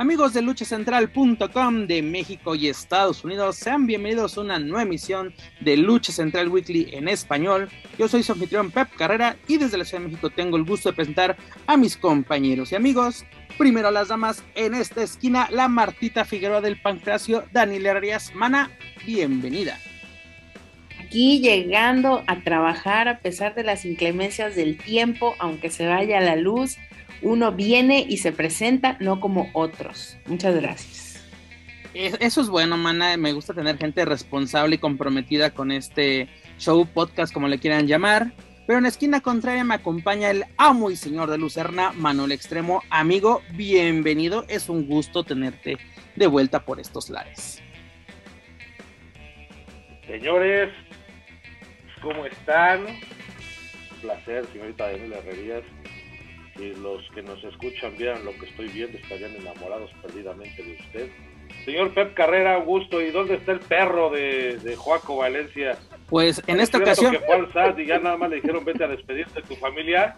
Amigos de luchacentral.com de México y Estados Unidos, sean bienvenidos a una nueva emisión de Lucha Central Weekly en español. Yo soy su anfitrión Pep Carrera y desde la Ciudad de México tengo el gusto de presentar a mis compañeros y amigos. Primero las damas en esta esquina, la Martita Figueroa del Pancracio, Daniela Arias Mana, bienvenida. Aquí llegando a trabajar a pesar de las inclemencias del tiempo, aunque se vaya la luz uno viene y se presenta, no como otros. Muchas gracias. Eso es bueno, mana. Me gusta tener gente responsable y comprometida con este show, podcast, como le quieran llamar. Pero en la esquina contraria me acompaña el amo y señor de Lucerna, Manuel Extremo. Amigo, bienvenido. Es un gusto tenerte de vuelta por estos lares. Señores, ¿cómo están? Un placer, señorita Daniela Herrerías si los que nos escuchan vieran lo que estoy viendo, estarían enamorados perdidamente de usted. Señor Pep Carrera, Augusto, ¿y dónde está el perro de, de Joaco Valencia? Pues en esta ocasión. que fue al SAT y ya nada más le dijeron vete a despedirte de tu familia.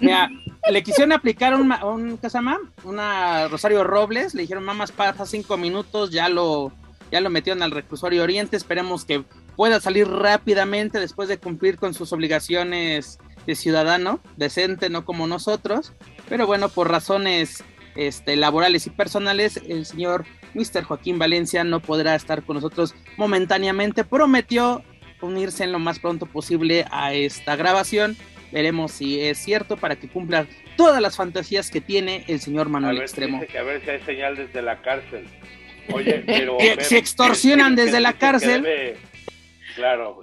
Mira, le quisieron aplicar un, un ¿qué se llama? Una Rosario Robles, le dijeron mamás pasa cinco minutos, ya lo, ya lo metieron al reclusorio Oriente, esperemos que pueda salir rápidamente después de cumplir con sus obligaciones de ciudadano decente, no como nosotros, pero bueno, por razones este, laborales y personales, el señor Mr. Joaquín Valencia no podrá estar con nosotros momentáneamente. Prometió unirse en lo más pronto posible a esta grabación. Veremos si es cierto para que cumpla todas las fantasías que tiene el señor Manuel Extremo. a ver si hay señal desde la cárcel. Oye, pero. se extorsionan desde la cárcel. claro,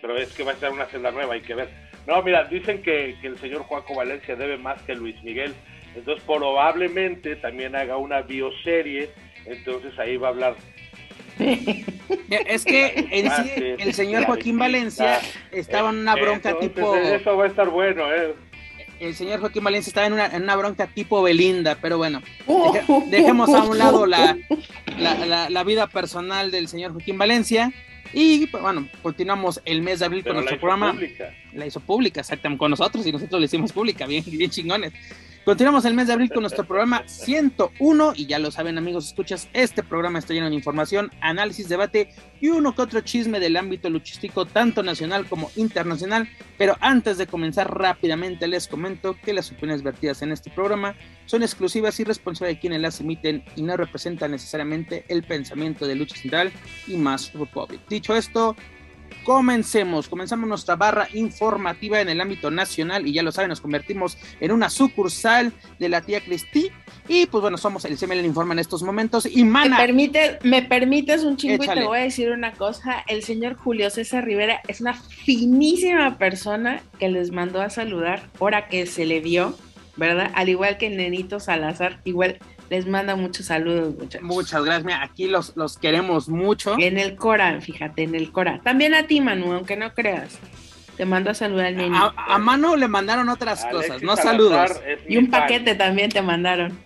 pero es que va a ser una celda nueva, hay que ver. No, mira, dicen que, el señor Juaco Valencia debe más que Luis Miguel, entonces probablemente también haga una bioserie, entonces ahí va a hablar. es que en sí, el señor Joaquín Valencia estaba en una bronca tipo... Eso va a estar bueno, ¿eh? El señor Joaquín Valencia estaba en una, en una bronca tipo Belinda, pero bueno, dejemos a un lado la, la, la vida personal del señor Joaquín Valencia. Y pues, bueno, continuamos el mes de abril con nuestro programa. La hizo pública, exactamente, con nosotros y nosotros la hicimos pública, bien, bien chingones. Continuamos el mes de abril con nuestro programa 101 y ya lo saben amigos, escuchas, este programa está lleno de información, análisis, debate y uno que otro chisme del ámbito luchístico tanto nacional como internacional. Pero antes de comenzar rápidamente les comento que las opiniones vertidas en este programa son exclusivas y responsables de quienes las emiten y no representan necesariamente el pensamiento de Lucha Central y más Republic. Dicho esto, Comencemos, comenzamos nuestra barra informativa en el ámbito nacional y ya lo saben, nos convertimos en una sucursal de la tía Cristi y pues bueno, somos el CML Informa en estos momentos y mana. ¿Me, permite, me permites un chingo y te voy a decir una cosa, el señor Julio César Rivera es una finísima persona que les mandó a saludar ahora que se le vio, ¿verdad? Al igual que nenito Salazar, igual les manda muchos saludos, muchachos. Muchas gracias. aquí los, los queremos mucho. En el Cora, fíjate, en el Cora. También a ti, Manu, aunque no creas. Te mando a saludar al niño. A, Manu le mandaron otras cosas, no saludos. Y un paquete también te mandaron.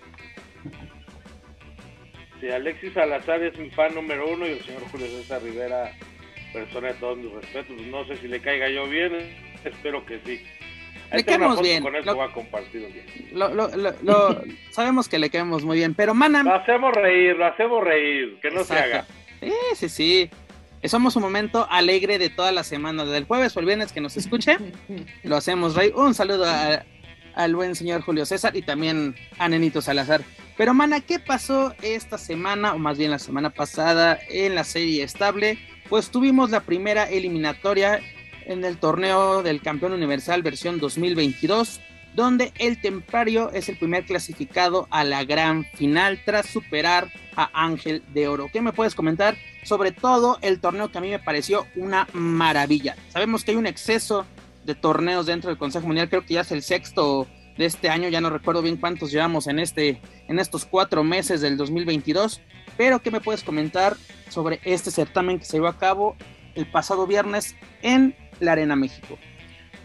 Sí, Alexis Salazar es mi fan número uno y el señor Julio César Rivera, persona de todos mis respetos. No sé si le caiga yo bien, espero que sí. Le caemos bien. Con lo, va compartido bien. Lo, sabemos que le caemos muy bien, pero mana. Lo hacemos reír, lo hacemos reír, que no se haga. Sí, sí, sí. Somos un momento alegre de toda la semana, desde el jueves o el viernes que nos escuche. lo hacemos reír. Un saludo al buen señor Julio César y también a Nenito Salazar. Pero, mana, ¿qué pasó esta semana, o más bien la semana pasada, en la serie estable? Pues tuvimos la primera eliminatoria en el torneo del campeón universal versión 2022, donde el Templario es el primer clasificado a la gran final tras superar a Ángel de Oro. ¿Qué me puedes comentar sobre todo el torneo que a mí me pareció una maravilla? Sabemos que hay un exceso de torneos dentro del Consejo Mundial, creo que ya es el sexto de este año, ya no recuerdo bien cuántos llevamos en, este, en estos cuatro meses del 2022, pero ¿qué me puedes comentar sobre este certamen que se llevó a cabo el pasado viernes en la Arena México.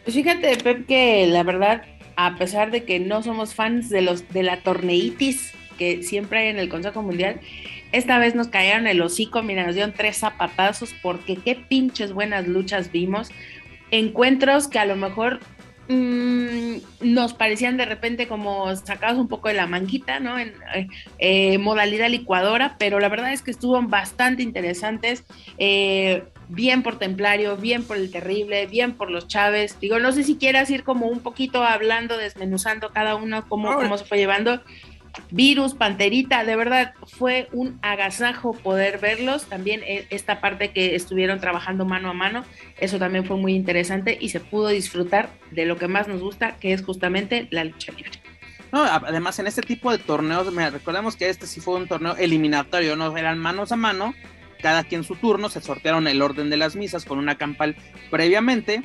Pues fíjate, Pep, que la verdad, a pesar de que no somos fans de los de la torneitis que siempre hay en el Consejo Mundial, esta vez nos cayeron el hocico, mira, nos dieron tres zapatazos porque qué pinches buenas luchas vimos. Encuentros que a lo mejor mmm, nos parecían de repente como sacados un poco de la manguita, ¿no? En eh, eh, modalidad licuadora, pero la verdad es que estuvieron bastante interesantes. Eh, bien por Templario, bien por el Terrible, bien por los Chávez. Digo, no sé si quieras ir como un poquito hablando, desmenuzando cada uno, cómo, cómo se fue llevando. Virus, Panterita, de verdad fue un agasajo poder verlos. También eh, esta parte que estuvieron trabajando mano a mano, eso también fue muy interesante y se pudo disfrutar de lo que más nos gusta, que es justamente la lucha libre. No, además en este tipo de torneos, recordemos que este sí fue un torneo eliminatorio, no eran manos a mano, cada quien su turno, se sortearon el orden de las misas con una campal previamente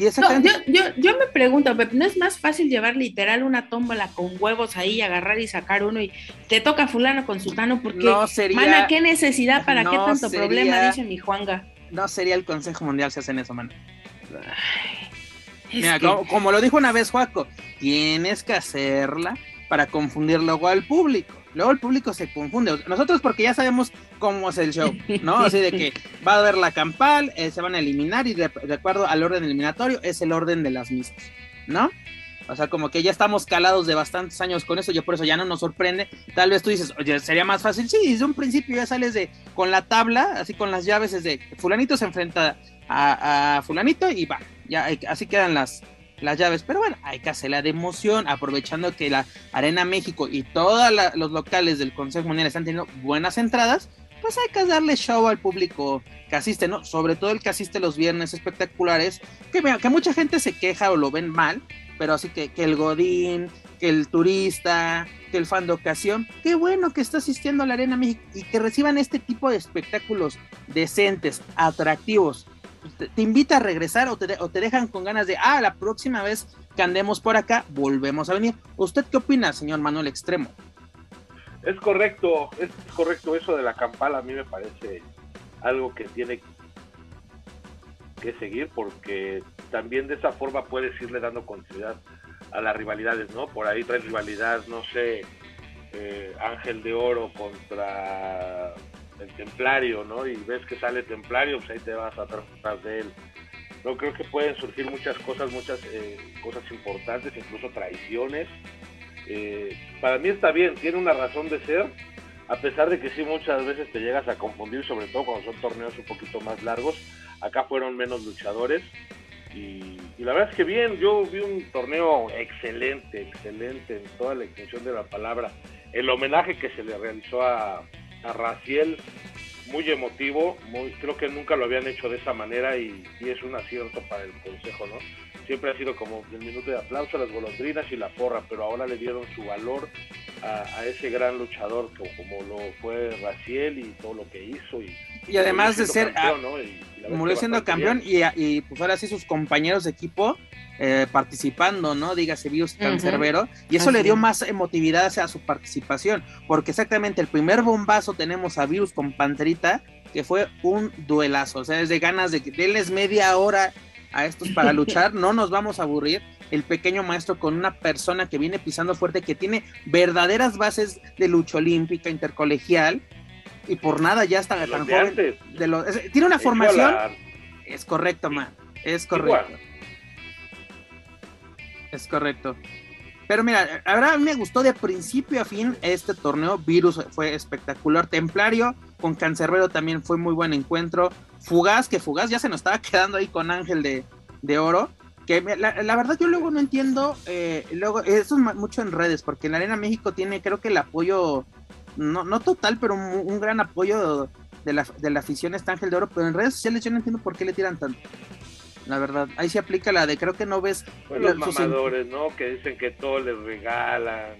yo, yo, me pregunto, ¿no es más fácil llevar literal una tómbola con huevos ahí, agarrar y sacar uno y te toca fulano con sutano? Porque, no sería, mana, ¿qué necesidad? ¿Para qué tanto problema? Dice mi Juanga. No sería el Consejo Mundial si hacen eso, mano. Mira, como, lo dijo una vez Juaco, tienes que hacerla para confundir luego al público. Luego el público se confunde. Nosotros porque ya sabemos cómo es el show, ¿no? Así de que va a haber la campal, eh, se van a eliminar y de, acuerdo al orden eliminatorio es el orden de las misas, ¿no? O sea, como que ya estamos calados de bastantes años con eso, yo por eso ya no nos sorprende. Tal vez tú dices, oye, sería más fácil. Sí, desde un principio ya sales de con la tabla, así con las llaves, es de fulanito se enfrenta a, a fulanito y va, ya así quedan las, las llaves. Pero bueno, hay que hacerla de emoción, aprovechando que la Arena México y todos los locales del Consejo Mundial están teniendo buenas entradas, pues hay que darle show al público que asiste, ¿no? Sobre todo el que asiste los viernes espectaculares, que, que mucha gente se queja o lo ven mal, pero así que, que el Godín, que el turista, que el fan de ocasión, qué bueno que está asistiendo a la Arena México y que reciban este tipo de espectáculos decentes, atractivos te, invita a regresar o te, o te, dejan con ganas de, ah, la próxima vez que andemos por acá, volvemos a venir. ¿Usted qué opina, señor Manuel Extremo? Es correcto, es correcto eso de la campala, a mí me parece algo que tiene que seguir porque también de esa forma puedes irle dando continuidad a las rivalidades, ¿no? Por ahí trae rivalidad, no sé, eh, Ángel de Oro contra el templario, ¿no? Y ves que sale templario, pues ahí te vas atrás de él. No creo que pueden surgir muchas cosas, muchas eh, cosas importantes, incluso traiciones. Eh, para mí está bien, tiene una razón de ser, a pesar de que sí muchas veces te llegas a confundir, sobre todo cuando son torneos un poquito más largos. Acá fueron menos luchadores. Y, la verdad es que bien, yo vi un torneo excelente, excelente en toda la extensión de la palabra. El homenaje que se le realizó a, a Raciel, muy emotivo, muy, creo que nunca lo habían hecho de esa manera y, es un acierto para el consejo, ¿no? Siempre ha sido como el minuto de aplauso a las golondrinas y la porra, pero ahora le dieron su valor a, ese gran luchador como, lo fue Raciel y todo lo que hizo y, y además de ser campeón, ¿no? siendo campeón y, y, pues ahora sí sus compañeros de equipo eh, participando, ¿no? Dígase Virus Cancerbero, y eso le dio más emotividad a su participación, porque exactamente el primer bombazo tenemos a Virus con Panterita, que fue un duelazo, o sea, es de ganas de que denles media hora a estos para luchar, no nos vamos a aburrir. El pequeño maestro con una persona que viene pisando fuerte, que tiene verdaderas bases de lucha olímpica intercolegial, y por nada ya está tan joven. De tiene una formación. Es correcto, man. Es correcto. Es correcto. Pero mira, a verdad me gustó de principio a fin este torneo. Virus fue espectacular. Templario con Cancerbero también fue muy buen encuentro. Fugaz, que Fugaz ya se nos estaba quedando ahí con Ángel de, Oro. Que la, verdad yo luego no entiendo, eh, luego, eso es mucho en redes, porque en la Arena México tiene creo que el apoyo, no, no total, pero un, gran apoyo de la, de la afición está Ángel de Oro, pero en redes sociales yo no entiendo por qué le tiran tanto la verdad. Ahí se aplica la de creo que no ves. Pues los mamadores, ¿no? Que dicen que todo les regalan.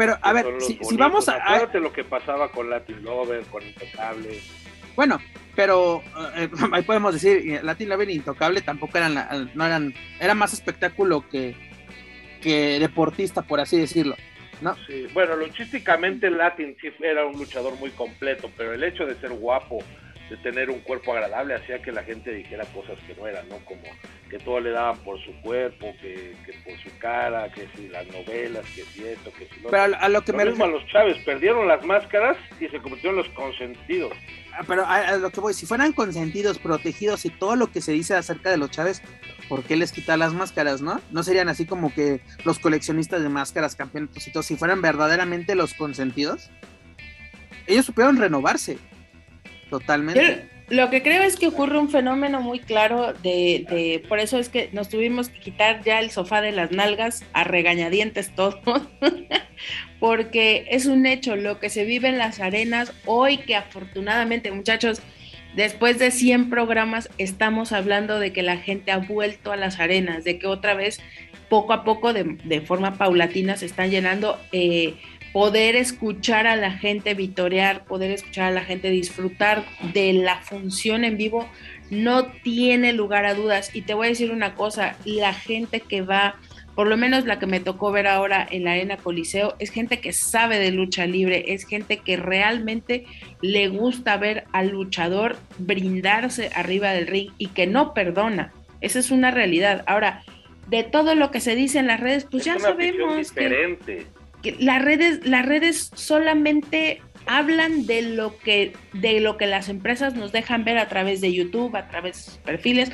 Pero, a ver, si, vamos a. Acuérdate lo que pasaba con Latin Lover, con Intocable. Bueno, pero eh, ahí podemos decir, eh, Latin Lover e Intocable tampoco eran, no eran, era más espectáculo que, que deportista, por así decirlo. ¿no? Sí, bueno, luchísticamente Latin sí era un luchador muy completo, pero el hecho de ser guapo, de tener un cuerpo agradable hacía que la gente dijera cosas que no eran, ¿no? Como que todo le daban por su cuerpo, que, por su cara, que si las novelas, que si esto, que si lo Pero a, lo que me mismo a los Chávez, perdieron las máscaras y se convirtieron en los consentidos. Ah, pero a, lo que voy, si fueran consentidos, protegidos y todo lo que se dice acerca de los Chávez, ¿por qué les quitar las máscaras, no? No serían así como que los coleccionistas de máscaras, campeonatos y todo, si fueran verdaderamente los consentidos. Ellos supieron renovarse totalmente. Lo que creo es que ocurre un fenómeno muy claro de, por eso es que nos tuvimos que quitar ya el sofá de las nalgas a regañadientes todos, porque es un hecho lo que se vive en las arenas hoy que afortunadamente muchachos, después de 100 programas estamos hablando de que la gente ha vuelto a las arenas, de que otra vez poco a poco de, de forma paulatina se están llenando. Eh, poder escuchar a la gente vitorear, poder escuchar a la gente disfrutar de la función en vivo, no tiene lugar a dudas. Y te voy a decir una cosa, la gente que va, por lo menos la que me tocó ver ahora en la Arena Coliseo, es gente que sabe de lucha libre, es gente que realmente le gusta ver al luchador brindarse arriba del ring y que no perdona. Esa es una realidad. Ahora, de todo lo que se dice en las redes, pues ya sabemos. Diferente las redes, las redes solamente hablan de lo que de lo que las empresas nos dejan ver a través de YouTube, a través de sus perfiles,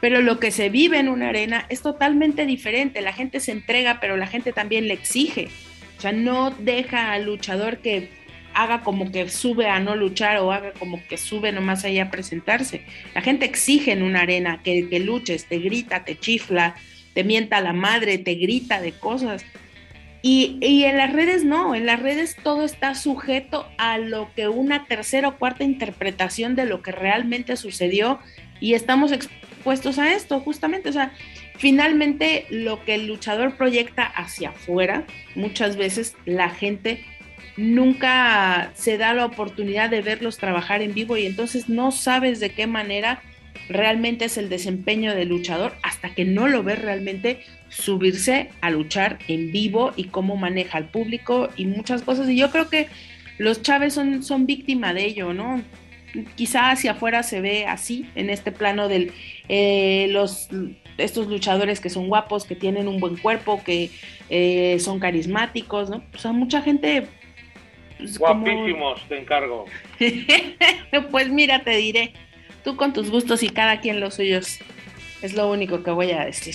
pero lo que se vive en una arena es totalmente diferente. La gente se entrega, pero la gente también le exige. O sea, no deja al luchador que haga como que sube a no luchar o haga como que sube nomás ahí a presentarse. La gente exige en una arena que, que luches, te grita, te chifla, te mienta la madre, te grita de cosas. Y, en las redes no, en las redes todo está sujeto a lo que una tercera o cuarta interpretación de lo que realmente sucedió y estamos expuestos a esto justamente. O sea, finalmente lo que el luchador proyecta hacia afuera, muchas veces la gente nunca se da la oportunidad de verlos trabajar en vivo y entonces no sabes de qué manera realmente es el desempeño del luchador hasta que no lo ves realmente subirse a luchar en vivo y cómo maneja al público y muchas cosas. Y yo creo que los Chávez son, son víctima de ello, ¿no? Quizá hacia afuera se ve así, en este plano de eh, los estos luchadores que son guapos, que tienen un buen cuerpo, que eh, son carismáticos, ¿no? O sea, mucha gente... Pues, Guapísimos, te encargo. pues mira, te diré, tú con tus gustos y cada quien los suyos, es lo único que voy a decir.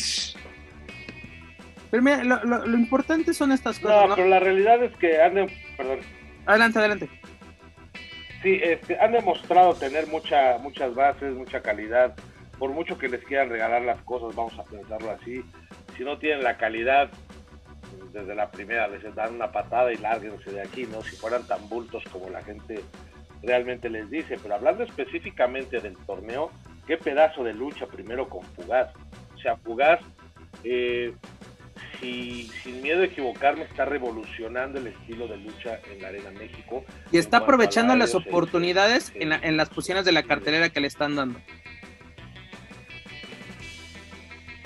Pero mira, lo, importante son estas cosas. No, pero la realidad es que han, perdón. Adelante, adelante. Sí, este, han demostrado tener mucha, muchas bases, mucha calidad. Por mucho que les quieran regalar las cosas, vamos a pensarlo así. Si no tienen la calidad, desde la primera les dan una patada y lárguense de aquí, ¿no? Si fueran tan bultos como la gente realmente les dice. Pero hablando específicamente del torneo, qué pedazo de lucha primero con Fugaz. O sea, Fugaz eh, sin miedo a equivocarme, está revolucionando el estilo de lucha en la Arena México. Y está aprovechando las oportunidades en, en, las posiciones de la cartelera que le están dando.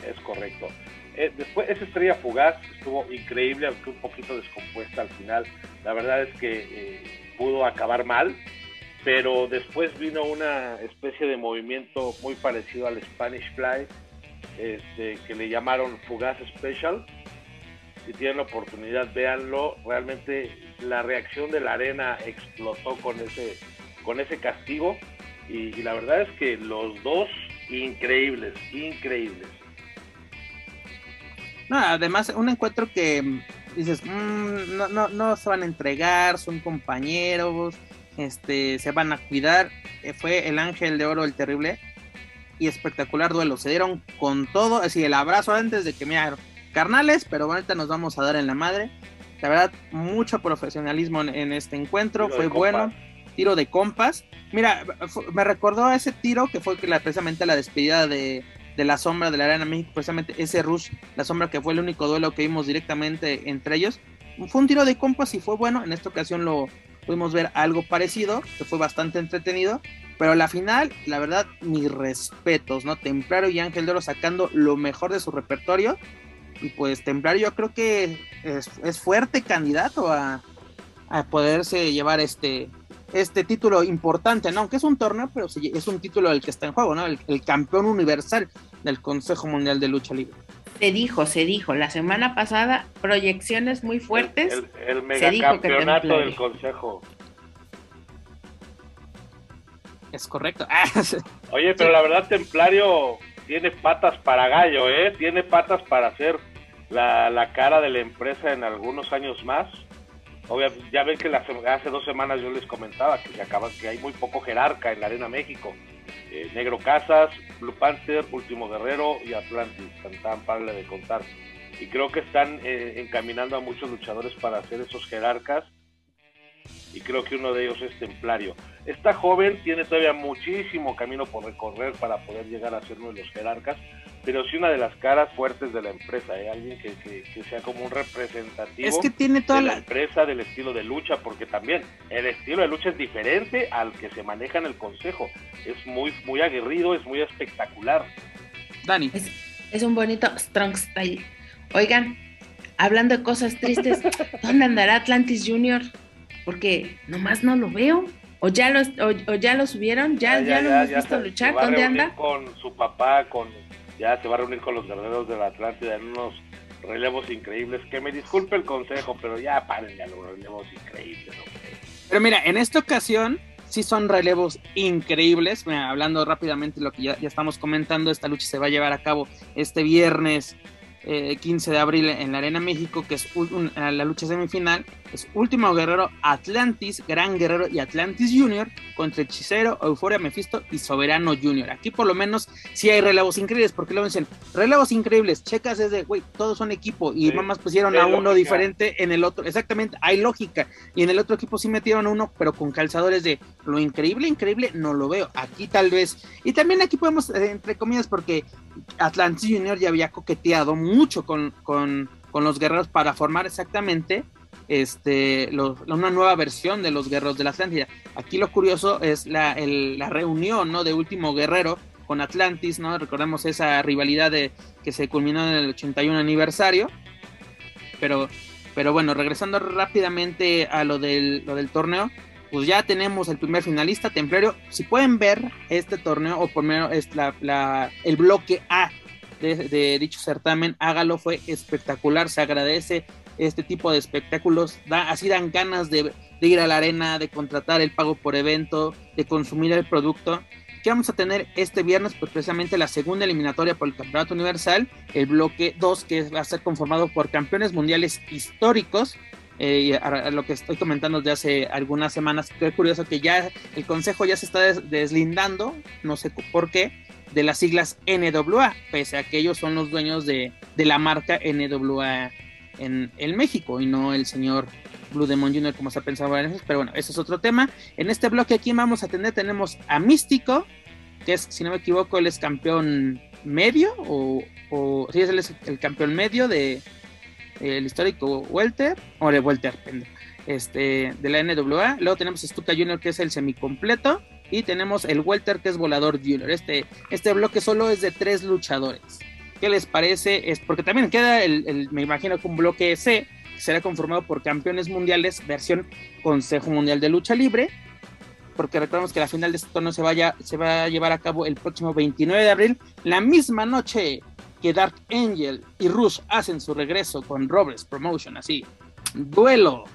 Es correcto. Eh, después, esa estrella fugaz estuvo increíble, aunque un poquito descompuesta al final. La verdad es que eh, pudo acabar mal, pero después vino una especie de movimiento muy parecido al Spanish Fly, este, que le llamaron Fugaz Special, si tienen la oportunidad, véanlo. Realmente la reacción de la arena explotó con ese, con ese castigo. Y, la verdad es que los dos, increíbles, increíbles. No, además, un encuentro que mm, dices, mm, no, no, no se van a entregar, son compañeros, este, se van a cuidar. Eh, fue el ángel de oro, el terrible, y espectacular duelo. Se dieron con todo, así el abrazo antes de que me carnales, pero ahorita nos vamos a dar en la madre. La verdad, mucho profesionalismo en, este encuentro, fue bueno. Tiro de compas. Mira, me recordó a ese tiro que fue la, precisamente la despedida de, la sombra de la Arena México, precisamente ese rush, la sombra que fue el único duelo que vimos directamente entre ellos. Fue un tiro de compas y fue bueno. En esta ocasión lo pudimos ver algo parecido, que fue bastante entretenido. Pero la final, la verdad, mis respetos, ¿no? Templario y Ángel de sacando lo mejor de su repertorio y pues Templario yo creo que es, fuerte candidato a, poderse llevar este, este título importante, ¿no? Aunque es un torneo, pero es un título el que está en juego, ¿no? El, campeón universal. del Consejo Mundial de Lucha Libre. Se dijo, se dijo, la semana pasada, proyecciones muy fuertes. El, el, megacampeonato del Consejo. Es correcto. Oye, pero la verdad, Templario tiene patas para gallo, ¿eh? Tiene patas para hacer la, la cara de la empresa en algunos años más. Obviamente, ya ven que hace dos semanas yo les comentaba que se acaba, que hay muy poco jerarca en la Arena México. Eh, Negro Casas, Blue Panther, Último Guerrero y Atlantis, tan, tan de contar. Y creo que están eh, encaminando a muchos luchadores para hacer esos jerarcas. Y creo que uno de ellos es Templario. Esta joven tiene todavía muchísimo camino por recorrer para poder llegar a ser uno de los jerarcas, pero sí una de las caras fuertes de la empresa, ¿eh? alguien que, sea como un representativo es que tiene toda de la, empresa, del estilo de lucha, porque también el estilo de lucha es diferente al que se maneja en el consejo. Es muy, muy aguerrido, es muy espectacular. Dani. Es, un bonito strong style. Oigan, hablando de cosas tristes, ¿dónde andará Atlantis Junior? Porque nomás no lo veo. ¿O ya lo, o, ya lo subieron? ¿Ya, ya, lo hemos visto luchar? ¿Dónde anda? Con su papá, con ya se va a reunir con los guerreros de la Atlántida en unos relevos increíbles. Que me disculpe el consejo, pero ya paren ya los relevos increíbles. Pero mira, en esta ocasión sí son relevos increíbles. hablando rápidamente de lo que ya, ya estamos comentando, esta lucha se va a llevar a cabo este viernes 15 eh, de abril en la Arena México, que es la lucha semifinal, es Último Guerrero Atlantis, Gran Guerrero y Atlantis Junior contra Hechicero, Euforia Mephisto y Soberano Junior. Aquí por lo menos sí hay relevos increíbles, porque luego dicen, relevos increíbles, checas es de, güey, todos son equipo y mamás pusieron a uno diferente en el otro, exactamente, hay lógica, y en el otro equipo sí metieron a uno, pero con calzadores de lo increíble, increíble, no lo veo, aquí tal vez, y también aquí podemos, eh, entre comillas, porque Atlantis Junior ya había coqueteado mucho con, con, los guerreros para formar exactamente este, una nueva versión de los guerreros de la Atlántida. Aquí lo curioso es la, la reunión ¿no? de Último Guerrero con Atlantis, ¿no? Recordemos esa rivalidad de, que se culminó en el 81 aniversario. Pero, pero bueno, regresando rápidamente a lo del, lo del torneo, pues ya tenemos el primer finalista, Templario. Si pueden ver este torneo, o por menos es la, el bloque A de, dicho certamen, hágalo, fue espectacular, se agradece este tipo de espectáculos, da, así dan ganas de, ir a la arena, de contratar el pago por evento, de consumir el producto. ¿Qué vamos a tener este viernes? Pues precisamente la segunda eliminatoria por el Campeonato Universal, el bloque 2 que va a ser conformado por campeones mundiales históricos, eh, lo que estoy comentando desde hace algunas semanas, qué curioso que ya el consejo ya se está deslindando, no sé por qué, de las siglas NWA, pese a que ellos son los dueños de, la marca NWA en, el México y no el señor Blue Demon Jr. como se pensado varias veces, pero bueno, ese es otro tema. En este bloque aquí vamos a tener, tenemos a Místico, que es, si no me equivoco, él es campeón medio, o, o sí, es el campeón medio de el histórico Welter, o de Welter, este, de la NWA. Luego tenemos Stuka Jr., que es el semicompleto y tenemos el Welter que es Volador Junior. Este, este bloque solo es de tres luchadores. ¿Qué les parece? Es porque también queda el, me imagino que un bloque C será conformado por campeones mundiales, versión Consejo Mundial de Lucha Libre. Porque recordemos que la final de este torneo se, vaya, se va a llevar a cabo el próximo 29 de abril, la misma noche que Dark Angel y Rush hacen su regreso con Roberts Promotion, así. Duelo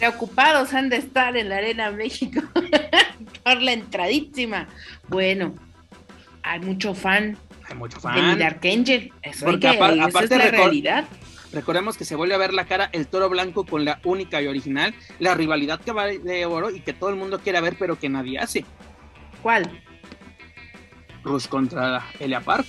Preocupados han de estar en la Arena México por la entradísima. Bueno, hay mucho fan. Hay mucho fan. De Archangel. Eso Porque aparte es la realidad. Recordemos que se vuelve a ver la cara el toro blanco con la única y original, la rivalidad que va de oro y que todo el mundo quiere ver, pero que nadie hace. ¿Cuál? Rush contra Elia Park.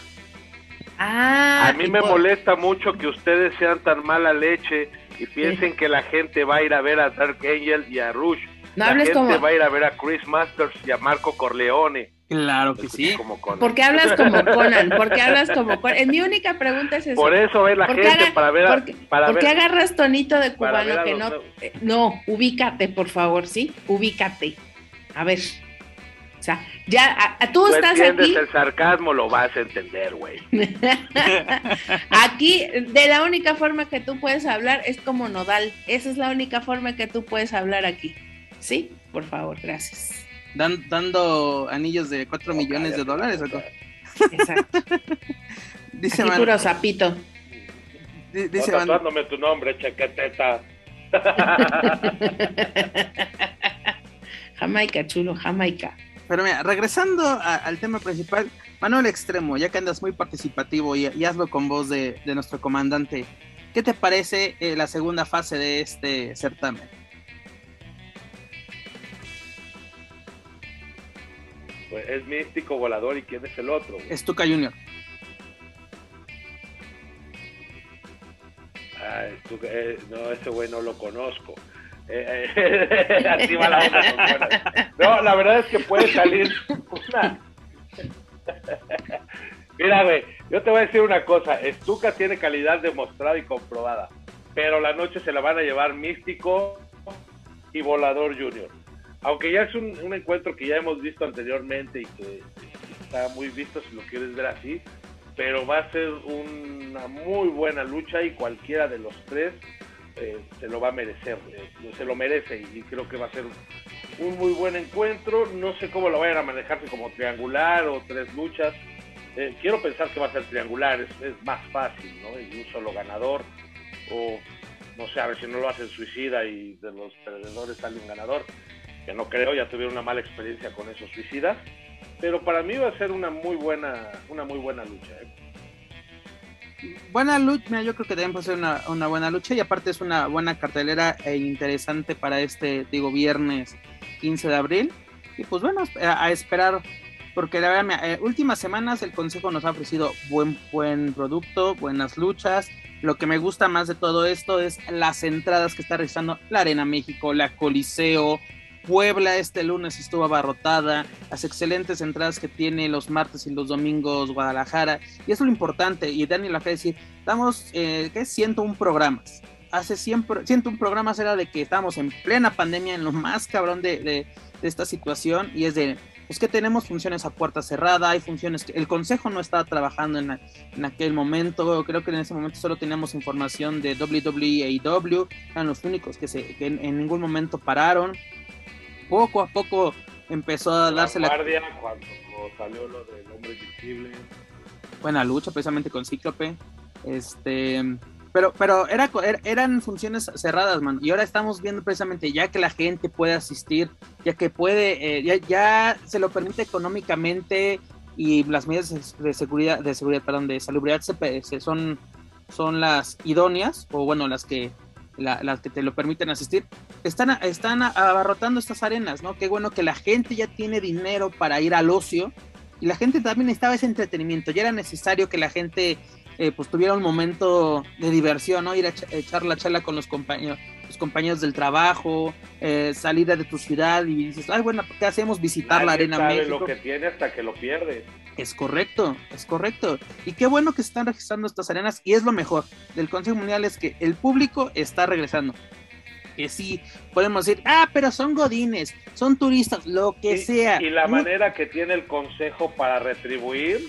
Ah, a mí me molesta mucho que ustedes sean tan mala leche y piensen que la gente va a ir a ver a Dark Angel y a Rush. No la gente va a ir a ver a Chris Masters y a Marco Corleone. Claro que sí. ¿Por qué hablas como Conan? ¿Por qué hablas como Conan? En mi única pregunta es eso. Por eso es la gente para ver a, ¿Por qué agarras tonito de cubano que no? Eh, no, ubícate, por favor, ¿sí? Ubícate. A ver. O sea, ya a, tú, estás entiendes el sarcasmo, lo vas a entender, güey. aquí, de la única forma que tú puedes hablar es como nodal. Esa es la única forma que tú puedes hablar aquí. ¿Sí? Por favor, gracias. dando anillos de 4 millones de dólares, ¿o Exacto. dice Arturo Zapito. Dice tatuándome tu nombre, chaqueteta. Jamaica, chulo, Jamaica. Pero mira, regresando al tema principal, Manuel Extremo, ya que andas muy participativo y, hazlo con voz de, nuestro comandante, ¿qué te parece eh, la segunda fase de este certamen? Pues es místico, volador y quién es el otro. Es Tuca Junior. Ah, eh, no, ese güey no lo conozco. Eh, eh, así va la No, la verdad es que puede salir una. Mira, güey, yo te voy a decir una cosa. Stuka tiene calidad demostrada y comprobada. Pero la noche se la van a llevar Místico y Volador Junior. Aunque ya es un, encuentro que ya hemos visto anteriormente y que está muy visto si lo quieres ver así pero va a ser una muy buena lucha y cualquiera de los tres eh, se lo va a merecer, eh, se lo merece y creo que va a ser un muy buen encuentro. No sé cómo lo vayan a manejarse como triangular o tres luchas. Eh, quiero pensar que va a ser triangular, es, más fácil, ¿no? Y un solo ganador. O no sé, a ver si no lo hacen suicida y de los perdedores sale un ganador, que no creo, ya tuvieron una mala experiencia con esos suicidas pero para mí va a ser una muy buena, una muy buena lucha. ¿eh? Buena lucha, yo creo que también puede ser una, buena lucha y aparte es una buena cartelera e interesante para este, digo, viernes 15 de abril. Y pues bueno, a, esperar, porque la verdad, eh, últimas semanas el Consejo nos ha ofrecido buen, buen producto, buenas luchas. Lo que me gusta más de todo esto es las entradas que está realizando la Arena México, la Coliseo, Puebla este lunes estuvo abarrotada, las excelentes entradas que tiene los martes y los domingos Guadalajara, y eso es lo importante, y Dani lo acaba de decir, estamos, eh, ¿qué? 101 programas, hace 100, 101 programas era de que estamos en plena pandemia, en lo más cabrón de, de, esta situación, y es de, pues que tenemos funciones a puerta cerrada, hay funciones que el consejo no estaba trabajando en, en, aquel momento, creo que en ese momento solo teníamos información de WWE eran los únicos que, se, que en ningún momento pararon, poco a poco empezó a darse la... Guardia, cuando salió lo del hombre invisible. Buena lucha precisamente con Cíclope. Este, pero, pero era, er, eran funciones cerradas, man. Y ahora estamos viendo precisamente ya que la gente puede asistir, ya que puede, eh, ya, ya, se lo permite económicamente y las medidas de seguridad, de seguridad, perdón, de salubridad se, son, son las idóneas, o bueno, las que las que te lo permiten asistir, están, están abarrotando estas arenas, ¿no? Qué bueno que la gente ya tiene dinero para ir al ocio y la gente también estaba ese entretenimiento, ya era necesario que la gente eh, pues tuviera un momento de diversión, ¿no? Ir a echar la charla con los compañeros, los compañeros del trabajo, eh, salir de tu ciudad y dices, ay, bueno, ¿qué hacemos? Visitar la Arena sabe lo que tiene hasta que lo pierde. Es correcto, es correcto. Y qué bueno que se están registrando estas arenas y es lo mejor del Consejo Mundial es que el público está regresando. Que sí, podemos decir, ah, pero son godines, son turistas, lo que sea. Y la manera que tiene el Consejo para retribuir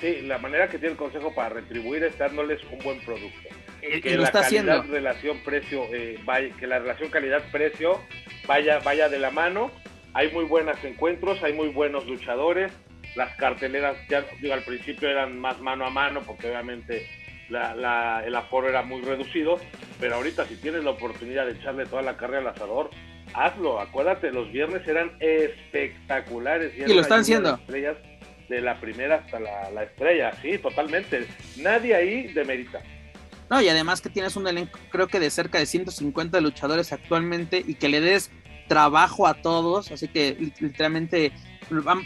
Sí, la manera que tiene el Consejo para retribuir es dándoles un buen producto. Y, que la calidad relación precio eh, que la relación calidad precio vaya vaya de la mano. Hay muy buenos encuentros, hay muy buenos luchadores. Las carteleras ya digo al principio eran más mano a mano porque obviamente la, el aforo era muy reducido, pero ahorita si tienes la oportunidad de echarle toda la carrera al asador, hazlo. Acuérdate, los viernes eran espectaculares y, lo están haciendo. Estrellas de la primera hasta la, estrella, sí, totalmente. Nadie ahí demerita. No, y además que tienes un elenco, creo que de cerca de 150 luchadores actualmente y que le des trabajo a todos, así que literalmente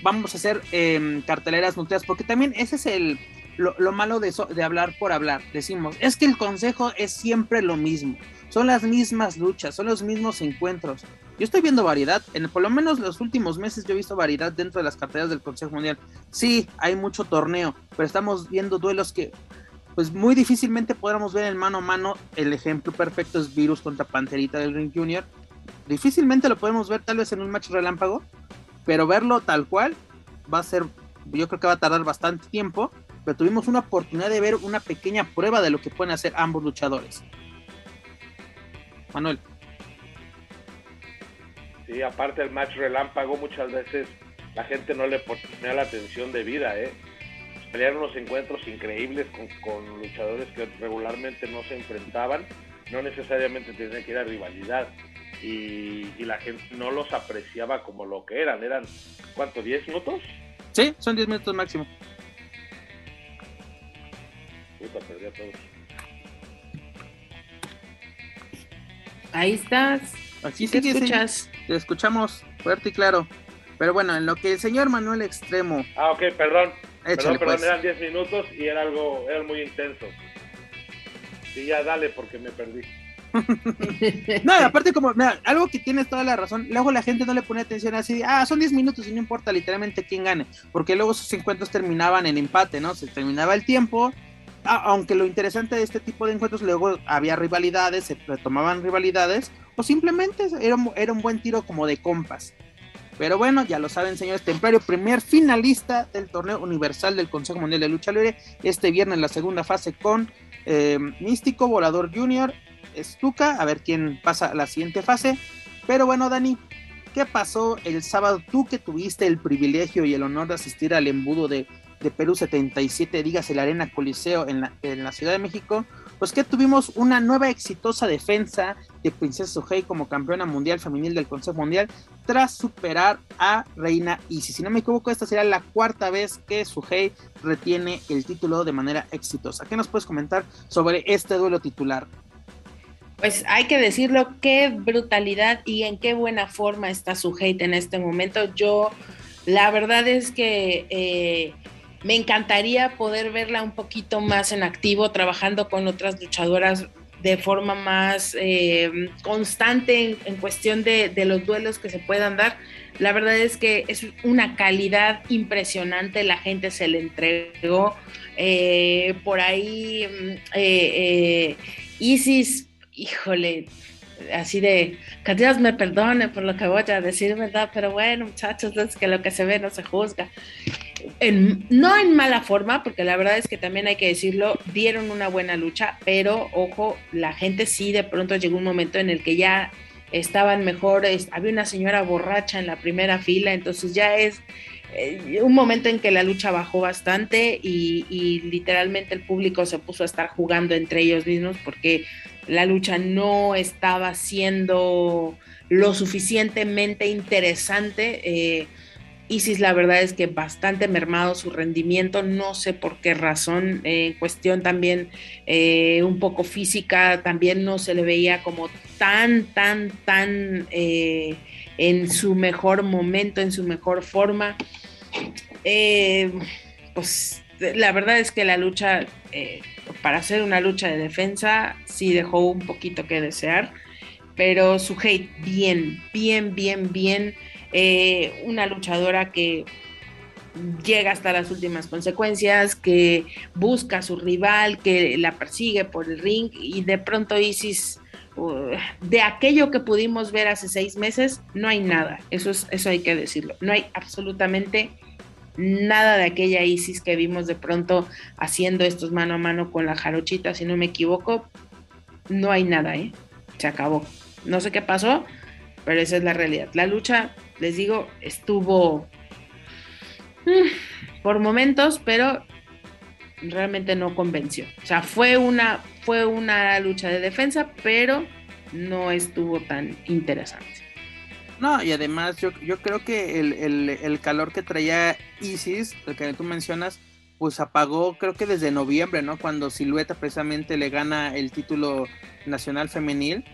vamos a hacer em, carteleras nutridas, porque también ese es el lo, malo de, de hablar por hablar. Decimos, es que el consejo es siempre lo mismo, son las mismas luchas, son los mismos encuentros. Yo estoy viendo variedad, en por lo menos los últimos meses yo he visto variedad dentro de las carteras del Consejo Mundial. Sí, hay mucho torneo, pero estamos viendo duelos que pues muy difícilmente podremos ver en mano a mano. El ejemplo perfecto es Virus contra Panterita del Ring Junior. Difícilmente lo podemos ver tal vez en un match relámpago, pero verlo tal cual va a ser, yo creo que va a tardar bastante tiempo, pero tuvimos una oportunidad de ver una pequeña prueba de lo que pueden hacer ambos luchadores. Manuel. Sí, aparte el match relámpago muchas veces la gente no le ponía la atención de vida, ¿eh? Pelearon unos encuentros increíbles con, con luchadores que regularmente no se enfrentaban, no necesariamente tenían que ir a rivalidad. Y, la gente no los apreciaba como lo que eran. ¿Eran cuánto? ¿10 minutos? Sí, son 10 minutos máximo. Puta, perdí a todos. Ahí estás. Aquí te escuchas. Te escuchamos fuerte y claro. Pero bueno, en lo que el señor Manuel Extremo. Ah, ok, perdón. perdón, perdón, pues. eran 10 minutos y era algo, era muy intenso. Sí, ya dale porque me perdí. no, aparte como, algo que tienes toda la razón, luego la gente no le pone atención así, ah, son 10 minutos y no importa literalmente quién gane, porque luego sus encuentros terminaban en empate, ¿no? Se terminaba el tiempo, aunque lo interesante de este tipo de encuentros, luego había rivalidades, se retomaban rivalidades, o simplemente era, era un buen tiro como de compas. Pero bueno, ya lo saben, señores Templario, primer finalista del torneo universal del Consejo Mundial de Lucha Libre, este viernes la segunda fase con eh, Místico, Volador Junior, Stuka, a ver quién pasa a la siguiente fase. Pero bueno, Dani, ¿qué pasó el sábado? Tú que tuviste el privilegio y el honor de asistir al embudo de, Perú 77, digas el Arena Coliseo en la, en la Ciudad de México, pues que tuvimos una nueva exitosa defensa de Princesa Suhei como campeona mundial femenil del Consejo Mundial tras superar a Reina Isis. Si no me equivoco, esta será la cuarta vez que Suhei retiene el título de manera exitosa. ¿Qué nos puedes comentar sobre este duelo titular? Pues hay que decirlo, qué brutalidad y en qué buena forma está su hate en este momento. Yo, la verdad es que eh, me encantaría poder verla un poquito más en activo, trabajando con otras luchadoras de forma más eh, constante en, cuestión de, los duelos que se puedan dar. La verdad es que es una calidad impresionante, la gente se le entregó. Eh, por ahí Isis híjole, así de, que Dios me perdone por lo que voy a decir, ¿verdad? Pero bueno, muchachos, es que lo que se ve no se juzga. no en mala forma, porque la verdad es que también hay que decirlo, dieron una buena lucha, pero ojo, la gente sí de pronto llegó un momento en el que ya estaban mejores, había una señora borracha en la primera fila, entonces ya es eh, un momento en que la lucha bajó bastante y literalmente el público se puso a estar jugando entre ellos mismos porque la lucha no estaba siendo lo suficientemente interesante. Eh, Isis la verdad es que bastante mermado su rendimiento, no sé por qué razón, en cuestión también eh, un poco física, también no se le veía como tan, tan, tan eh, en su mejor momento, en su mejor forma. pues la verdad es que la lucha para hacer una lucha de defensa sí dejó un poquito que desear, pero su hate bien, bien, bien, bien. Eh, una luchadora que llega hasta las últimas consecuencias, que busca a su rival, que la persigue por el ring y de pronto Isis, uh, de aquello que pudimos ver hace seis meses, no hay nada, eso, es, eso hay que decirlo, no hay absolutamente nada de aquella Isis que vimos de pronto haciendo estos mano a mano con la jarochita, si no me equivoco, no hay nada, ¿eh? Se acabó. No sé qué pasó, pero esa es la realidad. La lucha, les digo, estuvo mm, por momentos, pero realmente no convenció. O sea, fue una, fue una lucha de defensa, pero no estuvo tan interesante. No, y además yo, yo creo que el, calor que traía Isis, el que tú mencionas, pues apagó creo que desde noviembre, ¿no? Cuando Silueta precisamente le gana el título nacional femenil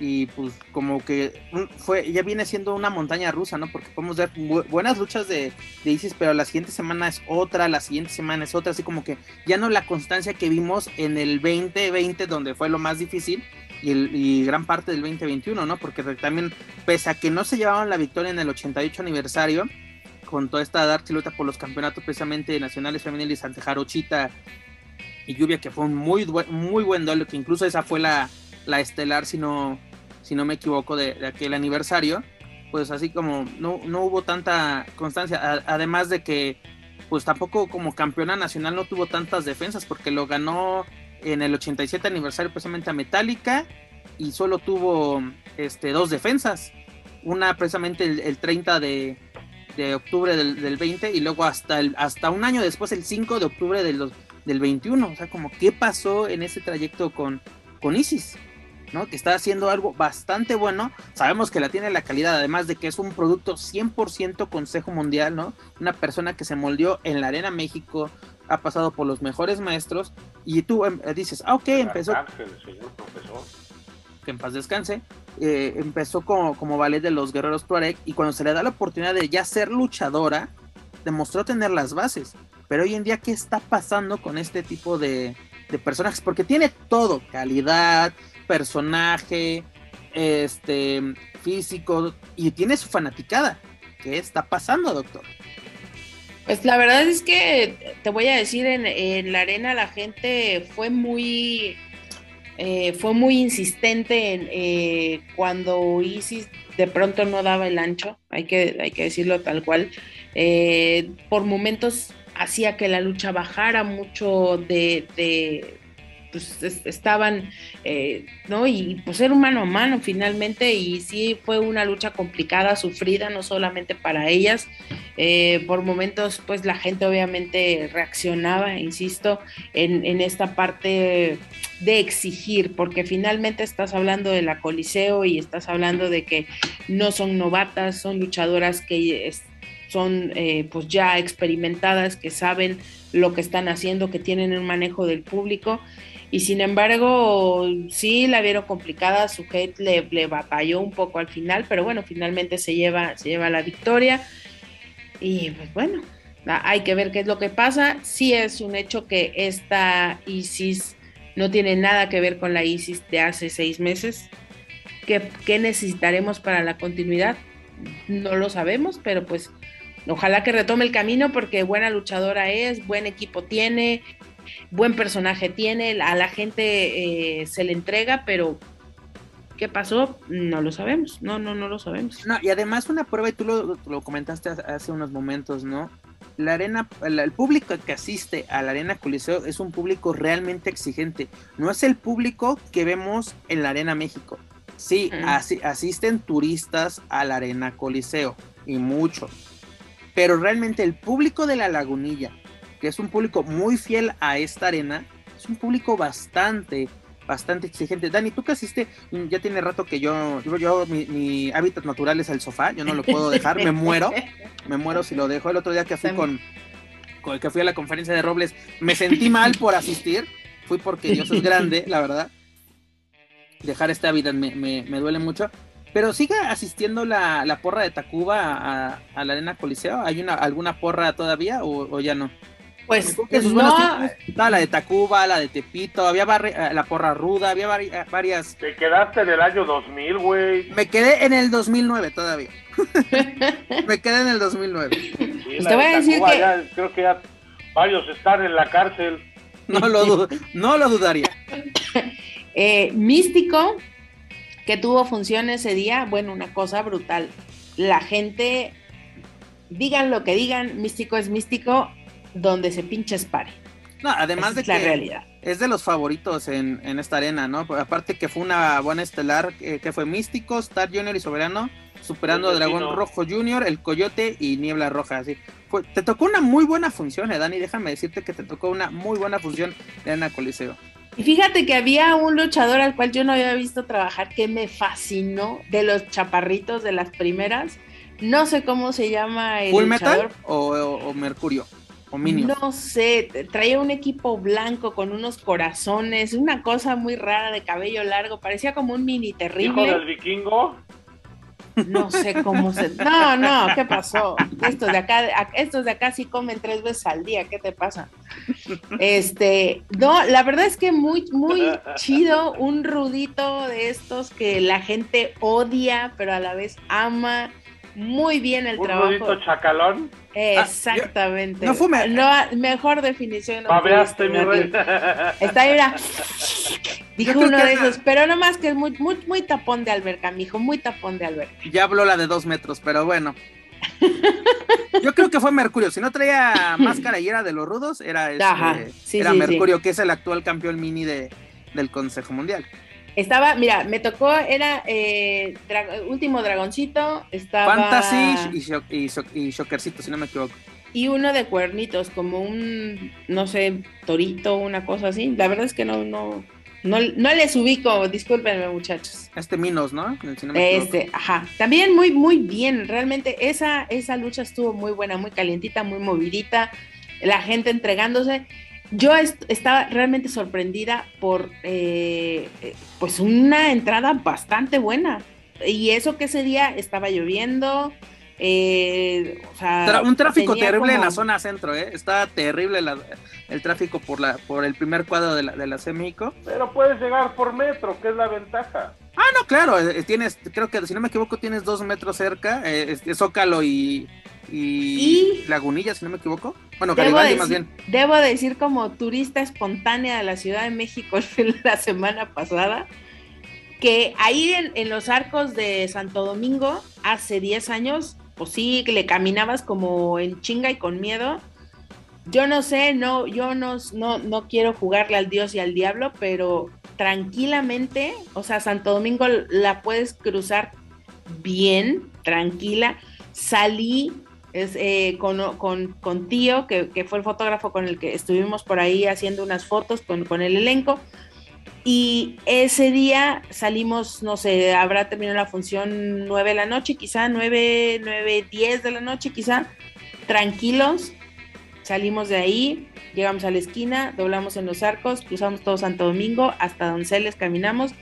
y pues como que fue ya viene siendo una montaña rusa, ¿no? Porque podemos ver buenas luchas de, de, Isis, pero la siguiente semana es otra, la siguiente semana es otra, así como que ya no la constancia que vimos en el 2020 donde fue lo más difícil y, gran parte del 2021, ¿no? Porque también, pese a que no se llevaban la victoria en el 88 aniversario, con toda esta dark lucha por los campeonatos precisamente nacionales femeniles ante Jarochita y Lluvia, que fue un muy, muy buen duelo, que incluso esa fue la, la estelar, si no, si no me equivoco, de, aquel aniversario, pues así como no, no hubo tanta constancia, además de que pues tampoco como campeona nacional no tuvo tantas defensas, porque lo ganó en el 87 aniversario precisamente a Metallica y solo tuvo este, dos defensas. Una precisamente el, 30 de, de octubre del, del, 20 y luego hasta, el, hasta un año después, el 5 de octubre del, del 21. O sea, como qué pasó en ese trayecto con, con Isis. ¿no? Que está haciendo algo bastante bueno. Sabemos que la tiene la calidad, además de que es un producto 100% Consejo Mundial, ¿no? Una persona que se moldeó en la Arena México, ha pasado por los mejores maestros, y tú em, dices, ah, ok, empezó. Que en paz descanse. Eh, empezó como, como ballet de los guerreros Tuareg, y cuando se le da la oportunidad de ya ser luchadora, demostró tener las bases. Pero hoy en día, ¿qué está pasando con este tipo de, de personajes? Porque tiene todo, calidad, personaje, este, físico, y tiene su fanaticada. ¿Qué está pasando, doctor? Pues la verdad es que te voy a decir, en, la arena la gente fue muy, eh, fue muy insistente en, eh, cuando Isis de pronto no daba el ancho, hay que, hay que decirlo tal cual. Eh, por momentos hacía que la lucha bajara mucho de, pues estaban, eh, ¿no? Y pues era un mano a mano finalmente y sí fue una lucha complicada, sufrida, no solamente para ellas. Eh, por momentos pues la gente obviamente reaccionaba, insisto, en, en, esta parte de exigir, porque finalmente estás hablando de la Coliseo y estás hablando de que no son novatas, son luchadoras que son eh, pues ya experimentadas, que saben lo que están haciendo, que tienen un manejo del público y sin embargo sí la vieron complicada, su hate le, le, batalló un poco al final, pero bueno, finalmente se lleva, se lleva la victoria y pues bueno, hay que ver qué es lo que pasa. Sí es un hecho que esta ISIS no tiene nada que ver con la ISIS de hace seis meses. ¿Qué, qué necesitaremos para la continuidad? No lo sabemos, pero pues ojalá que retome el camino porque buena luchadora es, buen equipo tiene, buen personaje tiene, a la gente eh, se le entrega, pero ¿qué pasó? No lo sabemos, no, no, no lo sabemos. No, y además una prueba, y tú lo, lo comentaste hace unos momentos, ¿no? La arena, el, público que asiste a la arena Coliseo es un público realmente exigente, no es el público que vemos en la arena México. Sí, asisten turistas a la arena Coliseo, y mucho. Pero realmente el público de la lagunilla, que es un público muy fiel a esta arena, es un público bastante, bastante exigente. Dani, tú que asiste, ya tiene rato que yo, yo, mi, hábitat natural es el sofá, yo no lo puedo dejar, me muero, me muero si lo dejo. El otro día que fui con, con que fui a la conferencia de Robles, me sentí mal por asistir, fui porque Dios es grande, la verdad. Dejar este hábitat me, me, duele mucho. Pero sigue asistiendo la, la porra de Tacuba a, la Arena Coliseo. ¿Hay una, alguna porra todavía o ya no? Pues, pues no. la de Tacuba, la de Tepito, había eh, la porra ruda, había eh, varias. Te quedaste en el año 2000, güey. Me quedé en el 2009 todavía. Me quedé en el 2009. Pues te voy a decir que. creo que ya varios están en la cárcel. No lo, no lo dudaría. eh, Místico, que tuvo función ese día, bueno, una cosa brutal. La gente, digan lo que digan, Místico es Místico donde se pinches pare. No, además de es la realidad. es de los favoritos en, esta arena, ¿no? Aparte que fue una buena estelar que, fue Místico, Star Junior y Soberano, superando a Dragón Rojo Junior, el Coyote y Niebla Roja. Así. te tocó una muy buena función, eh, Dani. Déjame decirte que te tocó una muy buena función en Arena Coliseo. Y fíjate que había un luchador al cual yo no había visto trabajar que me fascinó, de los chaparritos de las primeras. No sé cómo se llama el ¿Full Metal o Mercurio? No sé, traía un equipo blanco con unos corazones, una cosa muy rara de cabello largo, parecía como un mini terrible. ¿Hijo del vikingo? No sé cómo se. No, no, ¿qué pasó? Estos de acá, estos de acá sí comen tres veces al día, ¿qué te pasa? Este, no, la verdad es que muy, muy chido, un rudito de estos que la gente odia, pero a la vez ama muy bien el trabajo. ¿Un rudito chacalón? Exactamente. no fume. mejor definición. No mi rey. Está ahí, mira. Dijo uno de esos, pero no más que es muy, muy, muy tapón de alberca, mijo, muy tapón de alberca. Ya habló la de dos metros, pero bueno. Yo creo que fue Mercurio. Si no traía máscara y era de los rudos, era, este, era Mercurio, que es el actual campeón mini de, del Consejo Mundial. Estaba, mira, me tocó, era eh, Último Dragoncito, estaba... Fantasy y, y, Shockercito, si no me equivoco. Y uno de cuernitos, como un, no sé, torito, una cosa así. La verdad es que no, no, no, no les ubico, discúlpenme muchachos. Este Minos, ¿no? este, ajá. También muy, muy bien, realmente esa, esa lucha estuvo muy buena, muy calientita, muy movidita, la gente entregándose yo estaba realmente sorprendida por eh, pues una entrada bastante buena. Y eso que ese día estaba lloviendo. Eh, un tráfico terrible en la zona centro, ¿eh? Está terrible el tráfico por la por el primer cuadro de la, de la México. Pero puedes llegar por metro, que es la ventaja. Ah, no, claro, eh, tienes, creo que si no me equivoco, tienes dos metros cerca, eh, Zócalo y, y, Lagunilla, si no me equivoco. Bueno, Garibaldi más bien. Debo decir como turista espontánea de la Ciudad de México la semana pasada, que ahí en, los arcos de Santo Domingo, hace 10 años, pues sí, le caminabas como en chinga y con miedo. Yo no sé, no, yo no, no, no quiero jugarle al Dios y al diablo, pero tranquilamente, o sea, Santo Domingo la puedes cruzar bien, tranquila. Salí es, eh, con, Tío, que, fue el fotógrafo con el que estuvimos por ahí haciendo unas fotos con, el elenco. Y ese día salimos, no sé, habrá terminado la función 9 de la noche, quizá 9, 9, 10 de la noche, quizá, tranquilos. Salimos de ahí, llegamos a la esquina, doblamos en los arcos, cruzamos todo Santo Domingo, hasta Donceles caminamos.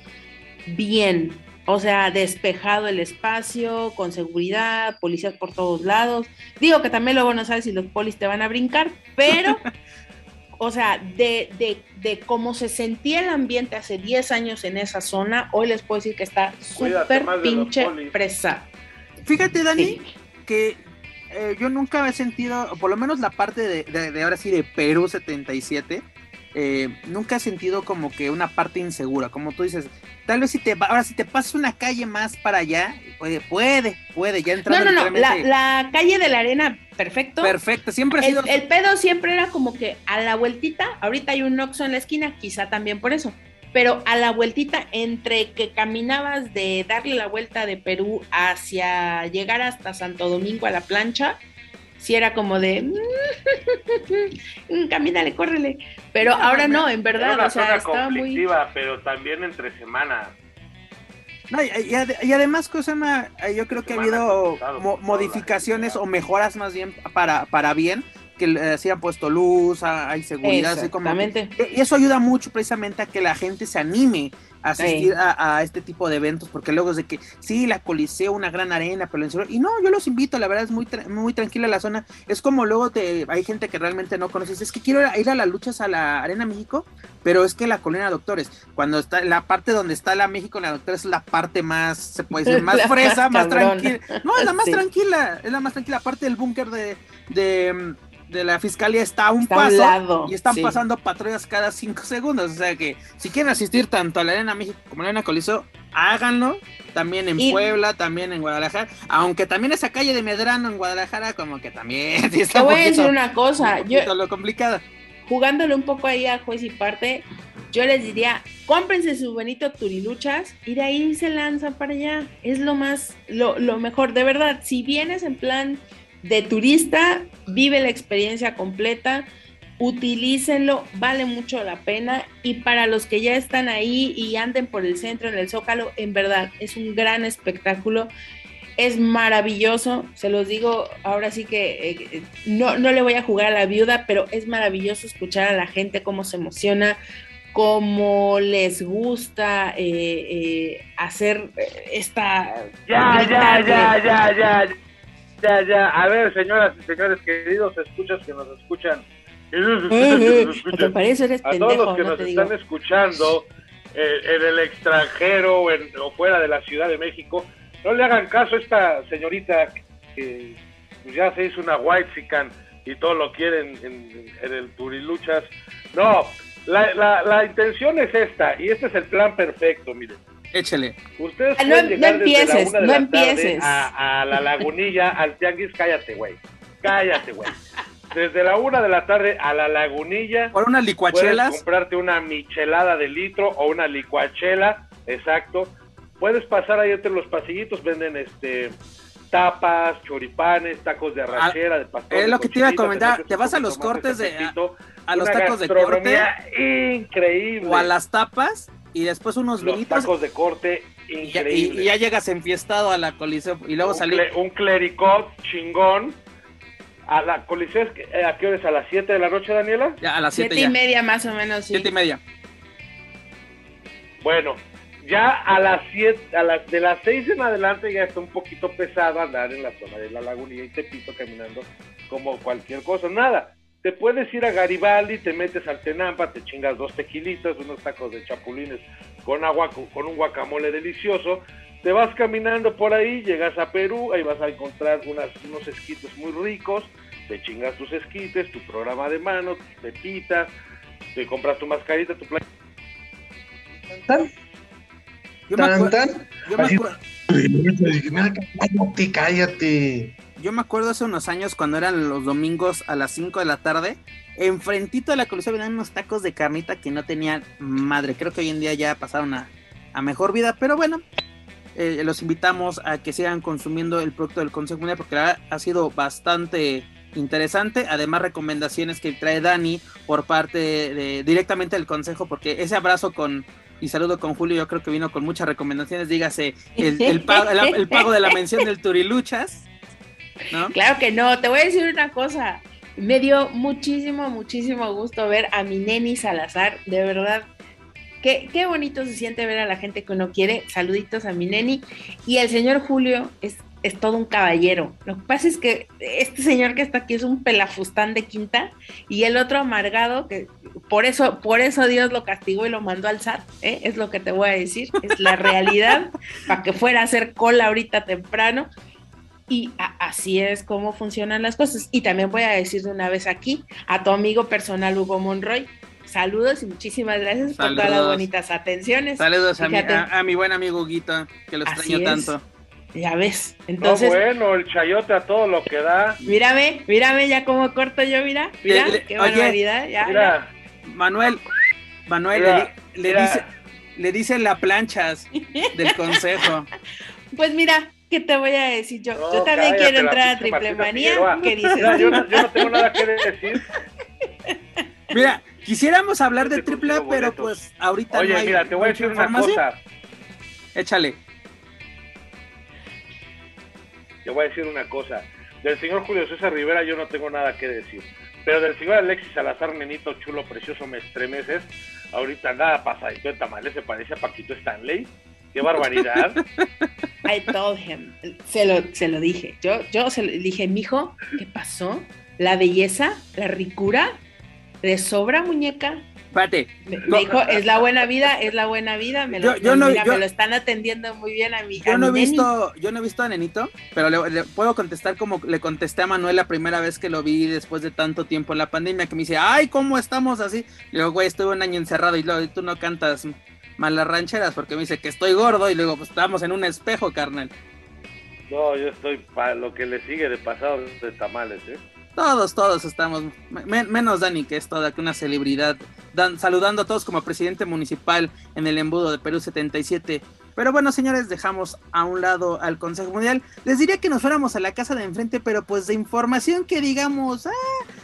Bien, o sea, despejado el espacio, con seguridad, policías por todos lados. Digo que también luego no sabes si los polis te van a brincar, pero, o sea, de, de, de cómo se sentía el ambiente hace 10 años en esa zona, hoy les puedo decir que está súper pinche presa. Fíjate, Dani, que eh, yo nunca he sentido, por lo menos la parte de, de ahora sí de Perú 77, eh, nunca he sentido como que una parte insegura, como tú dices, tal vez si te ahora si te pasas una calle más para allá, puede, puede, puede, ya entrar. No, no, no, la, calle de la arena, perfecto. Perfecto, siempre ha sido. El, pedo siempre era como que a la vueltita, ahorita hay un Oxxo en la esquina, quizá también por eso, pero a la vueltita entre que caminabas de darle la vuelta de Perú hacia llegar hasta Santo Domingo a la plancha, si era como de, mm, camínale, córrele. Pero ahora no, en verdad, o sea, estaba muy... pero también entre semana. y, además, Cosema, yo creo que ha habido modificaciones o mejoras más bien para, para bien que se han puesto luz, hay seguridad, así como y eso ayuda mucho precisamente a que la gente se anime asistir a, este tipo de eventos, porque luego es de que sí, la Coliseo, una gran arena, pero y no, yo los invito, la verdad es muy, muy tranquila la zona, es como luego te, hay gente que realmente no conoces, es que quiero ir a las luchas a la Arena México, pero es que la Colina Doctores, cuando está, la parte donde está la México, la Doctores es la parte más, se puede decir, más fresa, más tranquila, no, es la más tranquila, es la más tranquila, parte del búnker de, de de la fiscalía está a un paso y están pasando patrullas cada cinco segundos. O sea que si quieren asistir tanto a la Arena México como a la Arena Coliseo, háganlo. También en Puebla, también en Guadalajara. Aunque también esa calle de Medrano en Guadalajara, como que también. Te voy a decir una cosa. yo, lo complicado. Jugándole un poco ahí a juez y parte, yo les diría, cómprense su bonito turiluchas y de ahí se lanzan para allá. Es lo más, lo, lo mejor. De verdad, si vienes en plan de turista, vive la experiencia completa, utilícenlo, vale mucho la pena y para los que ya están ahí y anden por el centro en el Zócalo, en verdad es un gran espectáculo. Es maravilloso, se los digo, ahora sí que eh, no, no le voy a jugar a la viuda, pero es maravilloso escuchar a la gente cómo se emociona, cómo les gusta eh, eh, hacer esta... Ya, ya, ya, ya, ya, ya, ya. A ver, señoras y señores queridos, escuchas que nos escuchan. a todos los que nos están escuchando eh, en el extranjero o, fuera de la Ciudad de México, no le hagan caso a esta señorita que ya se hizo una white chican y todo lo quieren en, el Turiluchas. No, la, la, la intención es esta y este es el plan perfecto, miren Échale. Ustedes ah, no, pueden llegar empieces, no empieces. A, la lagunilla, al tianguis, cállate, güey. Cállate, güey. Desde la una de la tarde a la lagunilla. Por unas licuachelas. Puedes comprarte una michelada de litro o una licuachela exacto. Puedes pasar ahí entre los pasillitos, venden este tapas, choripanes, tacos de arrachera, de pastor. Es lo que te iba a comentar, te, vas a los cortes de a, los tacos de corte increíble. O a las tapas y después unos los tacos de corte increíble. Y ya, llegas enfiestado a la coliseo y luego salí un clericot chingón. A la coliseo, eh, ¿a qué hora es? ¿A las 7 de la noche, Daniela? Ya, a las 7 y media más o menos, sí. 7 y media. Bueno, ya a las 7, a las, de las 6 en adelante ya está un poquito pesado andar en la zona de la lagunilla y Tepito caminando como cualquier cosa. Nada, te puedes ir a Garibaldi, te metes al Tenampa, te chingas dos tequilitas, unos tacos de chapulines con agua, con, un guacamole delicioso. Te vas caminando por ahí, llegas a Perú, ahí vas a encontrar unas, unos esquites muy ricos, te chingas tus esquites, tu programa de mano, te pitas, te compras tu mascarita, tu playa yo me acuerdo. Yo me acuerdo. Cállate, cállate. Yo me acuerdo hace unos años cuando eran los domingos a las 5 de la tarde. Enfrentito de la coliseo venían unos tacos de carnita que no tenían madre. Creo que hoy en día ya pasaron a, mejor vida. Pero bueno, eh, los invitamos a que sigan consumiendo el producto del Consejo Mundial porque ha sido bastante interesante. Además, recomendaciones que trae Dani por parte de, directamente del Consejo, porque ese abrazo con y saludo con Julio, yo creo que vino con muchas recomendaciones, dígase el, pago, el, pago de la mención del Turiluchas. ¿No? Claro que no, te voy a decir una cosa, me dio muchísimo, muchísimo gusto ver a mi neni Salazar, de verdad. Qué, qué bonito se siente ver a la gente que uno quiere. Saluditos a mi neni. Y el señor Julio es es todo un caballero. Lo que pasa es que este señor que está aquí es un pelafustán de quinta y el otro amargado, que por eso, por eso Dios lo castigó y lo mandó al SAT, ¿eh? es lo que te voy a decir, es la realidad, para que fuera a hacer cola ahorita temprano. Y así es como funcionan las cosas. Y también voy a decir de una vez aquí a tu amigo personal Hugo Monroy, saludos y muchísimas gracias por todas las bonitas atenciones. Saludos a mi, a, mi, buen amigo Huguito, que lo extraño tanto. Ya ves. Entonces. bueno, el chayote a todo lo que da. Mírame, mírame ya como corto yo, mira. Mira, qué barbaridad. Ya, mira. Manuel, Manuel le, dice, le dice la planchas del consejo. Pues mira, ¿qué te voy a decir yo? yo también quiero entrar a Triple Manía. ¿Qué dices? yo, no, yo no tengo nada que decir. Mira, quisiéramos hablar de triple A, pero pues ahorita Oye, no hay mira, te voy a decir una cosa. Échale. Te voy a decir una cosa. Del señor Julio César Rivera yo no tengo nada que decir. Pero del señor Alexis Salazar, nenito chulo, precioso, me estremeces. Ahorita nada pasa. Y tú tamales se parece a Paquito Stanley. ¡Qué barbaridad! I told him. Se lo, se lo dije. Yo, yo se lo dije, mijo, ¿qué pasó? La belleza, la ricura, de sobra, muñeca. Espérate. Me, dijo, es la buena vida, es la buena vida. Me lo, yo, no, me lo están atendiendo muy bien a mi Yo no he visto, yo no he visto a Nenito, pero le, puedo contestar como le contesté a Manuel la primera vez que lo vi después de tanto tiempo en la pandemia, que me dice, ay, ¿cómo estamos así? Le digo, güey, estuve un año encerrado y luego tú no cantas malas rancheras porque me dice que estoy gordo y luego pues estamos en un espejo, carnal. No, yo estoy para lo que le sigue de pasado de tamales, ¿eh? Todos, todos estamos, menos Dani, que es toda una celebridad, saludando a todos como presidente municipal en el embudo de Perú 77. Pero bueno, señores, dejamos a un lado al Consejo Mundial. Les diría que nos fuéramos a la casa de enfrente, pero pues de información que digamos, ah,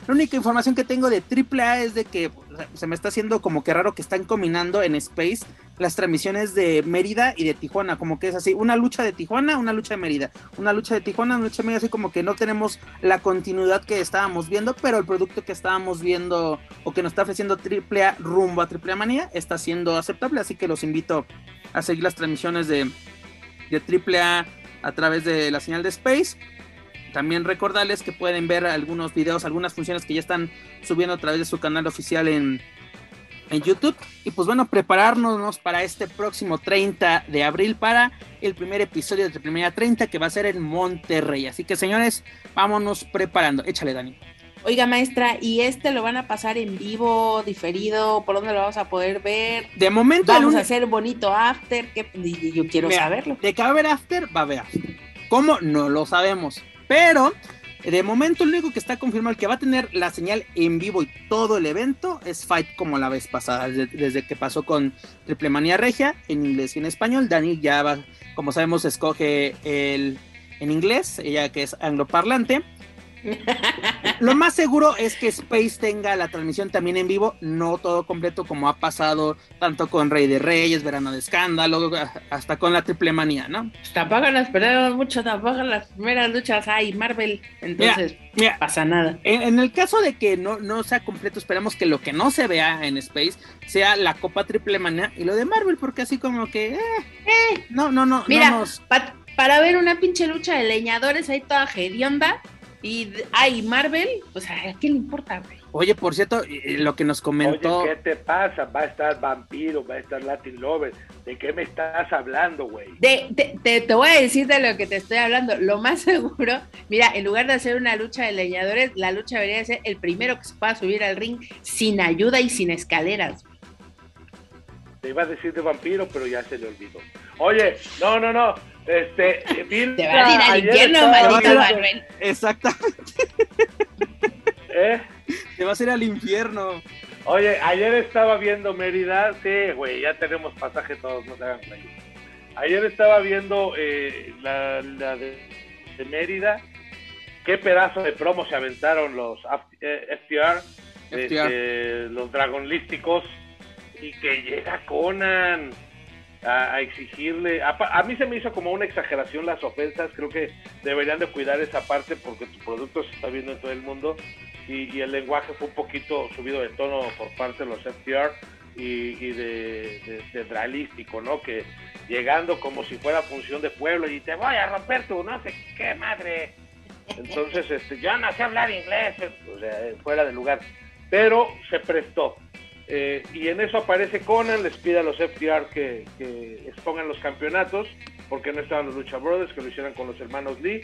la única información que tengo de AAA es de que se me está haciendo como que raro que están combinando en Space las transmisiones de Mérida y de Tijuana, como que es así, una lucha de Tijuana, una lucha de Mérida, una lucha de Tijuana, una lucha de Mérida, así como que no tenemos la continuidad que estábamos viendo, pero el producto que estábamos viendo o que nos está ofreciendo AAA rumbo a AAA Manía está siendo aceptable, así que los invito a seguir las transmisiones de, de AAA a través de la señal de Space. También recordarles que pueden ver algunos videos, algunas funciones que ya están subiendo a través de su canal oficial en, en YouTube. Y pues bueno, prepararnos para este próximo 30 de abril para el primer episodio de Primera 30 que va a ser en Monterrey. Así que señores, vámonos preparando. Échale, Dani. Oiga, maestra, ¿y este lo van a pasar en vivo, diferido? ¿Por dónde lo vamos a poder ver? De momento. Vamos a hacer bonito after. que yo quiero saberlo. De que va a haber after, va a haber after. ¿Cómo? No lo sabemos. Pero De momento, el único que está confirmado, que va a tener la señal en vivo y todo el evento es Fight como la vez pasada, desde, que pasó con Triple Manía Regia en inglés y en español. Dani ya va, como sabemos, escoge el en inglés, ella que es angloparlante. Lo más seguro es que Space tenga la transmisión también en vivo, no todo completo como ha pasado tanto con Rey de Reyes, Verano de Escándalo, hasta con la Triple Manía, ¿no? Tampoco las perdemos mucho, tampoco las primeras luchas hay Marvel, entonces no pasa nada. En, el caso de que no, no sea completo, esperamos que lo que no se vea en Space sea la Copa Triple Manía y lo de Marvel, porque así como que, eh, eh, no, no, no. Mira, para ver una pinche lucha de leñadores ahí toda hedionda y ay, Marvel, pues a qué le importa, güey. Oye, por cierto, lo que nos comentó. Oye, ¿qué te pasa? Va a estar Vampiro, va a estar Latin Lover. ¿De qué me estás hablando, güey? De, te, te, voy a decir de lo que te estoy hablando. Lo más seguro, mira, en lugar de hacer una lucha de leñadores, la lucha debería ser el primero que se pueda subir al ring sin ayuda y sin escaleras. Te iba a decir de vampiro, pero ya se le olvidó. Oye, no, no, no. Este, Te va a ir al infierno, maldito Manuel. Exactamente. ¿Eh? Te vas a ir al infierno. Oye, ayer estaba viendo Mérida. Sí, güey, ya tenemos pasaje todos, no se hagan Ayer estaba viendo eh, la, de, Mérida. Qué pedazo de promo se aventaron los FTR, eh, este, los dragonlísticos. Y que llega Conan a, exigirle. A, mí se me hizo como una exageración las ofensas. Creo que deberían de cuidar esa parte porque tu producto se está viendo en todo el mundo y, el lenguaje fue un poquito subido de tono por parte de los FTR y, de, de, ¿no? Que llegando como si fuera función de pueblo y te voy a romper tu no sé qué madre. Entonces, este, yo no sé hablar inglés, o sea, fuera de lugar. Pero se prestó. Eh, y en eso aparece Conan, les pide a los FTR que, expongan los campeonatos, porque no estaban los Lucha Brothers, que lo hicieran con los hermanos Lee.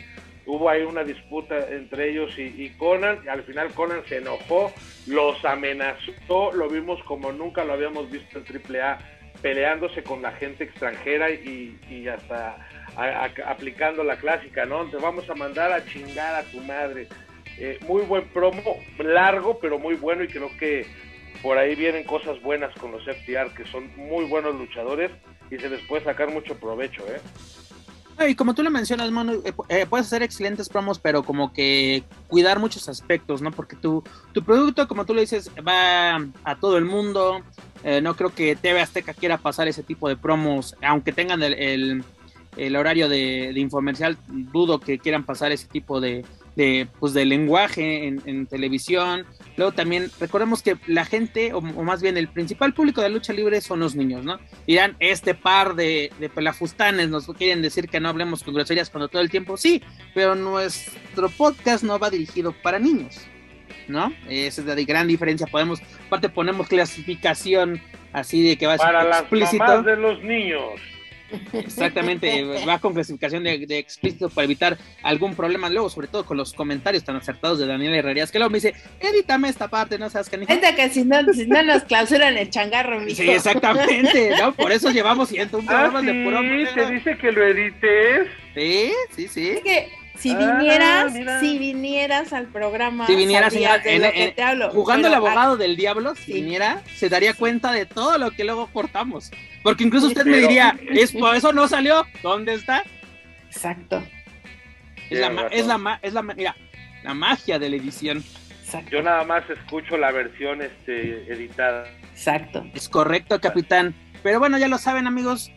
Hubo ahí una disputa entre ellos y, Conan, y al final Conan se enojó, los amenazó, lo vimos como nunca lo habíamos visto en AAA, peleándose con la gente extranjera y, hasta aplicando la clásica, ¿no? Te vamos a mandar a chingar a tu madre. Eh, muy buen promo, largo, pero muy bueno y creo que por ahí vienen cosas buenas con los FTR, que son muy buenos luchadores y se les puede sacar mucho provecho, ¿eh? Y como tú lo mencionas, Manu, eh, eh, puedes hacer excelentes promos, pero como que cuidar muchos aspectos, ¿no? Porque tu, tu producto, como tú lo dices, va a todo el mundo. Eh, no creo que TV Azteca quiera pasar ese tipo de promos, aunque tengan el, el, horario de, de, infomercial, dudo que quieran pasar ese tipo de, de, pues, de lenguaje en, televisión. Luego también recordemos que la gente, o, más bien el principal público de lucha libre son los niños, ¿no? Dirán, este par de, de pelafustanes nos quieren decir que no hablemos con groserías cuando todo el tiempo sí, pero nuestro podcast no va dirigido para niños, ¿no? Esa es la gran diferencia. Podemos, aparte ponemos clasificación así de que va a ser para explícito. Las de los niños. Exactamente, va con clasificación de, explícito para evitar algún problema luego, sobre todo con los comentarios tan acertados de Daniel Herrerías, que luego me dice, edítame esta parte, no sabes que que si no, si no nos clausuran el changarro, mijo. Sí, exactamente, ¿no? Por eso llevamos un programa de puro ¿Te dice que lo edites? Sí, sí, sí. Es que si ah, vinieras, si vinieras al programa, si vinieras te hablo, jugando el abogado del diablo, si viniera, se daría cuenta de todo lo que luego cortamos. Porque incluso usted me diría, es por eso no salió, ¿dónde está? Exacto. Es la, es la, es la, mira, la magia de la edición. Yo nada más escucho la versión este, editada. Exacto. Es correcto, capitán. Pero bueno, ya lo saben, amigos,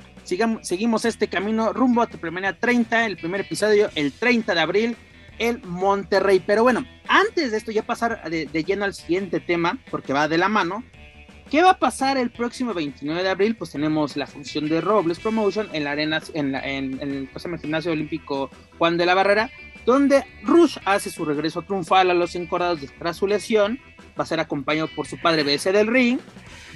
seguimos este camino rumbo a Triplemania 30, el primer episodio, el 30 de abril, en Monterrey. Pero bueno, antes de esto, ya pasar de, lleno al siguiente tema, porque va de la mano. ¿Qué va a pasar el próximo 29 de abril? Pues tenemos la función de Robles Promotion en la arena, en, en, el, gimnasio olímpico Juan de la Barrera, donde Rush hace su regreso triunfal a los encordados tras su lesión. Va a ser acompañado por su padre BS del Ring,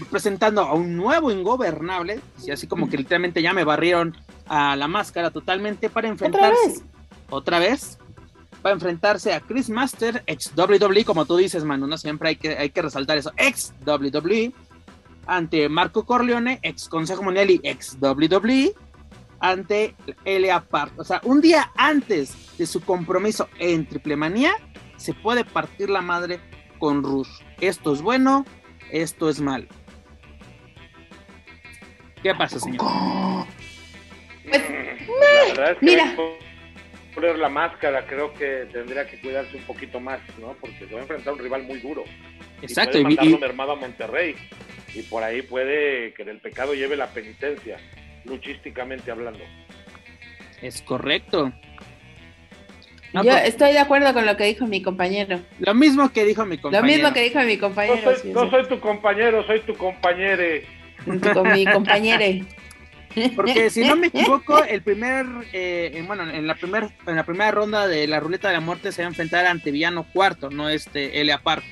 presentando a un nuevo ingobernable, y así como que literalmente ya me barrieron a la máscara totalmente para enfrentarse. ¿Otra vez? Para enfrentarse a Chris Master, ex WWE, como tú dices, Manu, ¿no? Siempre hay que, hay que resaltar eso, ex WWE, ante Marco Corleone, ex Consejo Mundial y ex WWE, ante Elia Park. O sea, un día antes de su compromiso en Triple Manía, se puede partir la madre con Rush. Esto es bueno, esto es malo. ¿Qué pasa, señor? Pues, la verdad es que mira. poner la máscara, creo que tendría que cuidarse un poquito más, ¿no? Porque se va a enfrentar a un rival muy duro. Exacto. Y puede mandarlo mermado a Monterrey. Y por ahí puede que el pecado lleve la penitencia, luchísticamente hablando. Es correcto. Yo pues- estoy de acuerdo con lo que dijo mi compañero. Lo mismo que dijo mi compañero. Lo mismo que dijo mi compañero. No soy, tu compañero, soy tu compañere. Con mi compañere. Porque si no me equivoco, el primer, eh, bueno, en la, primer, en la primera ronda de la ruleta de la muerte se va a enfrentar ante Villano Cuarto, no este Elia Park,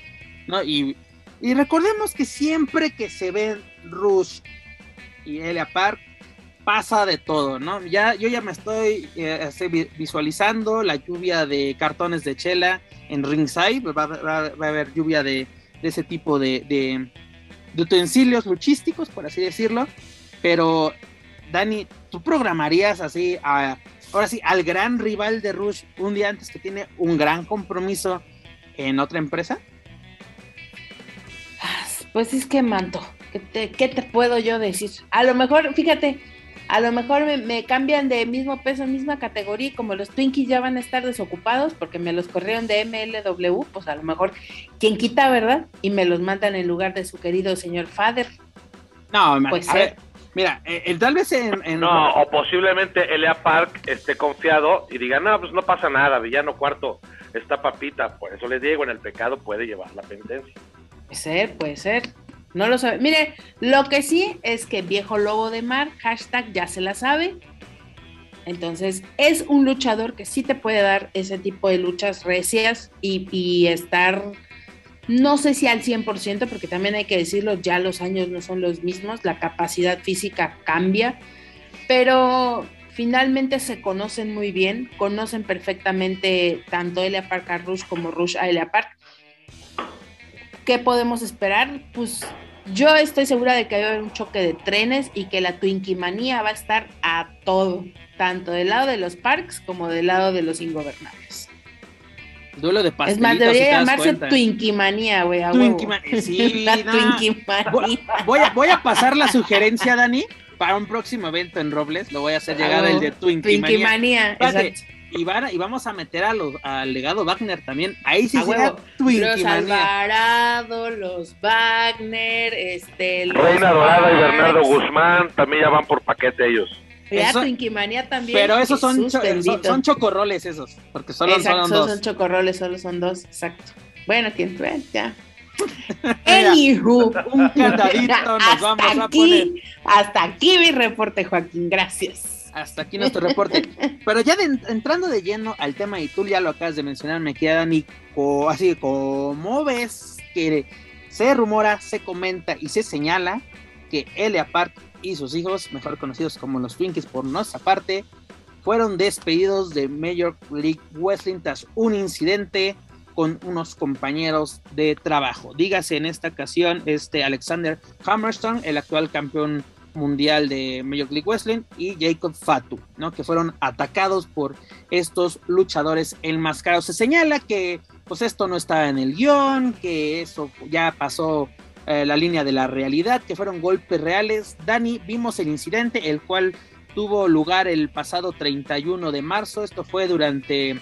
¿no? Y, y recordemos que siempre que se ven Rush y Elia Park, pasa de todo, ¿no? Ya, yo ya me estoy eh, visualizando la lluvia de cartones de chela en ringside, va, a haber lluvia de, ese tipo de, de, utensilios luchísticos, por así decirlo, pero Dani, ¿tú programarías así ahora sí, al gran rival de Rush un día antes que tiene un gran compromiso en otra empresa? Pues es que manto, ¿qué qué te puedo yo decir? A lo mejor, fíjate, a lo mejor me, cambian de mismo peso, misma categoría, y como los Twinkies ya van a estar desocupados porque me los corrieron de MLW, pues a lo mejor quien quita, ¿verdad? Y me los mandan en lugar de su querido señor Fader. No, pues Mira, eh, el, tal vez en, No, o posiblemente Elia Park esté confiado y diga, no, pues no pasa nada, villano cuarto, está papita, por eso les digo, en el pecado puede llevar la penitencia. Puede ser, puede ser. No lo sabe. Mire, lo que sí es que viejo lobo de mar, hashtag ya se la sabe. Entonces, es un luchador que sí te puede dar ese tipo de luchas recias y, estar, no sé si al 100%, porque también hay que decirlo, ya los años no son los mismos, la capacidad física cambia, pero finalmente se conocen muy bien, conocen perfectamente tanto Elia Park a Rush como Rush a Elia Park ¿Qué podemos esperar? Pues yo estoy segura de que va a haber un choque de trenes y que la Twinkimanía va a estar a todo, tanto del lado de los parks como del lado de los ingobernables. Duelo de pastelitos. Es más, debería llamarse Twinkimanía, güey. Sí, la Voy, a, voy a pasar la sugerencia, Dani, para un próximo evento en Robles. Lo voy a hacer llegar el de Twinkimanía. Twinkimanía, y, y vamos a meter a los, al legado Wagner también. Ahí sí será Los Alvarado, los Wagner, este. Reina Dorada y Bernardo Guzmán también ya van por paquete ellos. Ya, Twinkimanía también. Pero esos son, son, chocorroles esos, porque solo exacto, son dos. son chocorroles, solo son dos, exacto. Bueno, ¿quién fue? Ya. Anywho. Un cantadito nos vamos a poner. Hasta aquí mi reporte, Joaquín, gracias hasta aquí nuestro reporte. Pero ya entrando de lleno al tema, y tú ya lo acabas de mencionar, me queda Dani, así como ves que se rumora, se comenta y se señala que Elia Park y sus hijos, mejor conocidos como los Twinkies por nuestra parte, fueron despedidos de Major League Wrestling tras un incidente con unos compañeros de trabajo. Dígase en esta ocasión este Alexander Hammerstone, el actual campeón mundial de Major League Wrestling y Jacob Fatu, ¿no? Que fueron atacados por estos luchadores enmascarados. Se señala que pues esto no estaba en el guion, que eso ya pasó eh, la línea de la realidad, que fueron golpes reales. Dani, vimos el incidente, el cual tuvo lugar el pasado 31 de marzo. Esto fue durante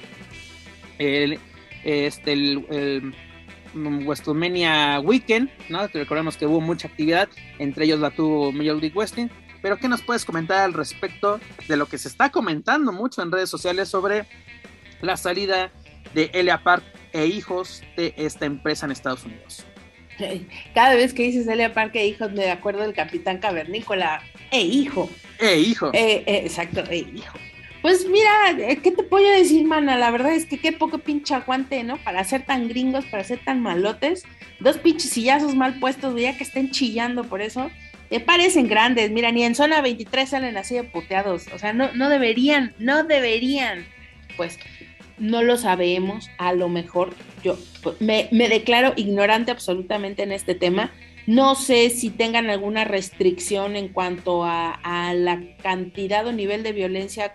el, este, el WrestleMania Weekend, ¿no? Recordemos que hubo mucha actividad, entre ellos la tuvo Major League Wrestling. Pero, ¿qué nos puedes comentar al respecto de lo que se está comentando mucho en redes sociales sobre la salida de Elia Park e hijos de esta empresa en Estados Unidos? Cada vez que dices Elia Park e hijos, me acuerdo del Capitán Cavernícola. E hijo. E hijo. Eh, eh, exacto, e hijo. Pues mira, eh, ¿qué te puedo decir, mana? La verdad es que qué poco pinche aguante, ¿no? Para ser tan gringos, para ser tan malotes. Dos pinches sillazos mal puestos, ya que estén chillando por eso. Parecen grandes, mira, ni en zona 23 salen así de puteados. O sea, no, no deberían, no deberían. Pues no lo sabemos, a lo mejor yo me, me declaro ignorante absolutamente en este tema, No sé si tengan alguna restricción en cuanto a, la cantidad o nivel de violencia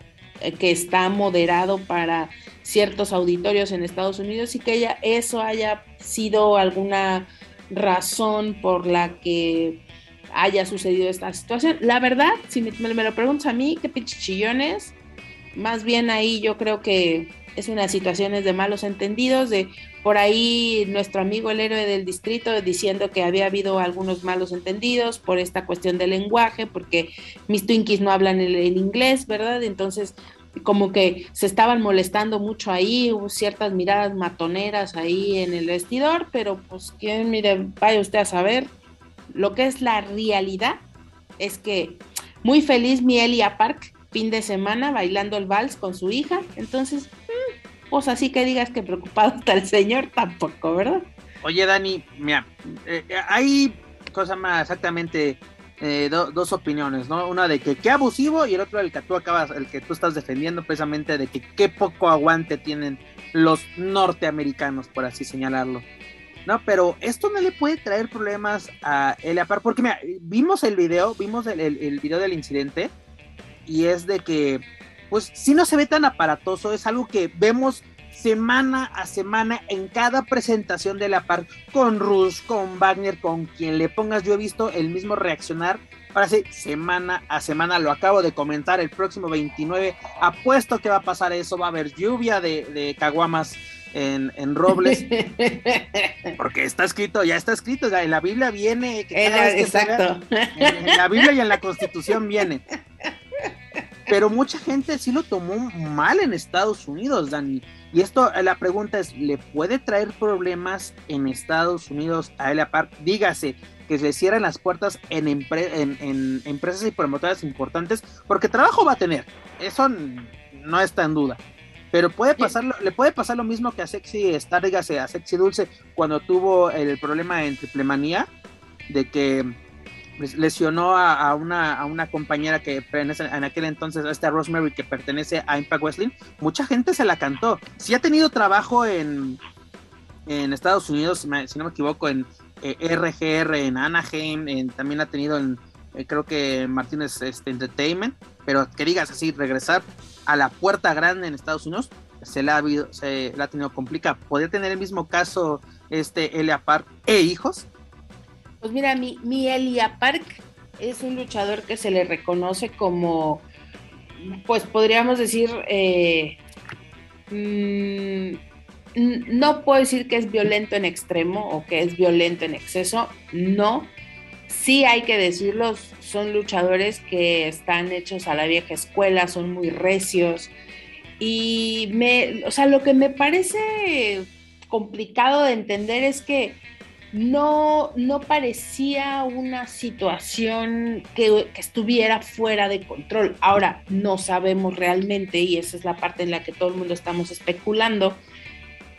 que está moderado para ciertos auditorios en Estados Unidos y que ella, eso haya sido alguna razón por la que haya sucedido esta situación. La verdad, si me, lo preguntas a mí, qué pinche más bien ahí yo creo que es una situación de malos entendidos, de por ahí nuestro amigo el héroe del distrito diciendo que había habido algunos malos entendidos por esta cuestión del lenguaje, porque mis Twinkies no hablan el, inglés, ¿verdad? Entonces, como que se estaban molestando mucho ahí, hubo ciertas miradas matoneras ahí en el vestidor, pero pues que mire, vaya usted a saber, lo que es la realidad es que muy feliz mi Elia Park, fin de semana bailando el vals con su hija, entonces pues así que digas que preocupado está el señor, tampoco, ¿verdad? Oye, Dani, mira, eh, eh, hay cosas más exactamente eh, dos opiniones, ¿no? Una de que qué abusivo y el otro el que tú acabas, el que tú estás defendiendo precisamente de que qué poco aguante tienen los norteamericanos, por así señalarlo. No, pero esto no le puede traer problemas a Eliapar, porque mira, vimos el video, vimos el, el video del incidente y es de que pues si no se ve tan aparatoso, es algo que vemos semana a semana en cada presentación de la par con Rush, con Wagner, con quien le pongas. Yo he visto el mismo reaccionar. Ahora sí, semana a semana lo acabo de comentar. El próximo 29, apuesto que va a pasar eso. Va a haber lluvia de, caguamas en, Robles. Porque está escrito, ya está escrito. En la Biblia viene. exacto. en la Biblia y en la Constitución viene pero mucha gente sí lo tomó mal en Estados Unidos, Dani. Y esto, la pregunta es, ¿le puede traer problemas en Estados Unidos a Elia Park? Dígase que se cierren las puertas en, en, empresas y promotoras importantes, porque trabajo va a tener, eso no está en duda. Pero puede pasar, le puede pasar lo mismo que a Sexy Star, dígase, a Sexy Dulce, cuando tuvo el problema en Triplemanía, de que lesionó a, una, a una compañera que en aquel entonces, esta Rosemary, que pertenece a Impact Wrestling, mucha gente se la cantó. Si ha tenido trabajo en, en Estados Unidos, si, no me equivoco, en RGR, eh, en Anaheim, también ha tenido en, eh, creo que Martínez este, Entertainment, pero que digas así, regresar a la puerta grande en Estados Unidos, se la ha, se la ha tenido complicado. ¿Podría tener el mismo caso este Elia Park e hijos? Pues mira, mi, mi Elia Park es un luchador que se le reconoce como, pues podríamos decir, eh, mm, no puedo decir que es violento en extremo o que es violento en exceso, no. Sí hay que decirlo, son luchadores que están hechos a la vieja escuela, son muy recios. Y me, o sea, lo que me parece complicado de entender es que no, no parecía una situación que, estuviera fuera de control. Ahora, no sabemos realmente, y esa es la parte en la que todo el mundo estamos especulando,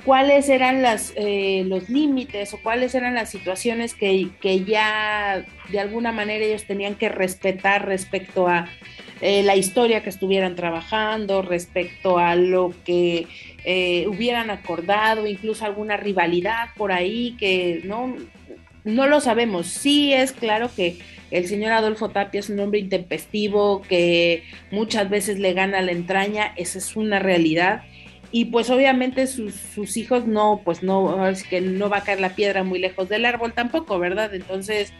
cuáles eran las, eh, los límites o cuáles eran las situaciones que, que, ya de alguna manera ellos tenían que respetar respecto a eh, la historia que estuvieran trabajando, respecto a lo que eh, hubieran acordado, incluso alguna rivalidad por ahí que no, no lo sabemos. Sí es claro que el señor Adolfo Tapia es un hombre intempestivo que muchas veces le gana la entraña, esa es una realidad. Y pues obviamente sus, sus hijos no, pues no, es que no va a caer la piedra muy lejos del árbol tampoco, ¿verdad? Entonces,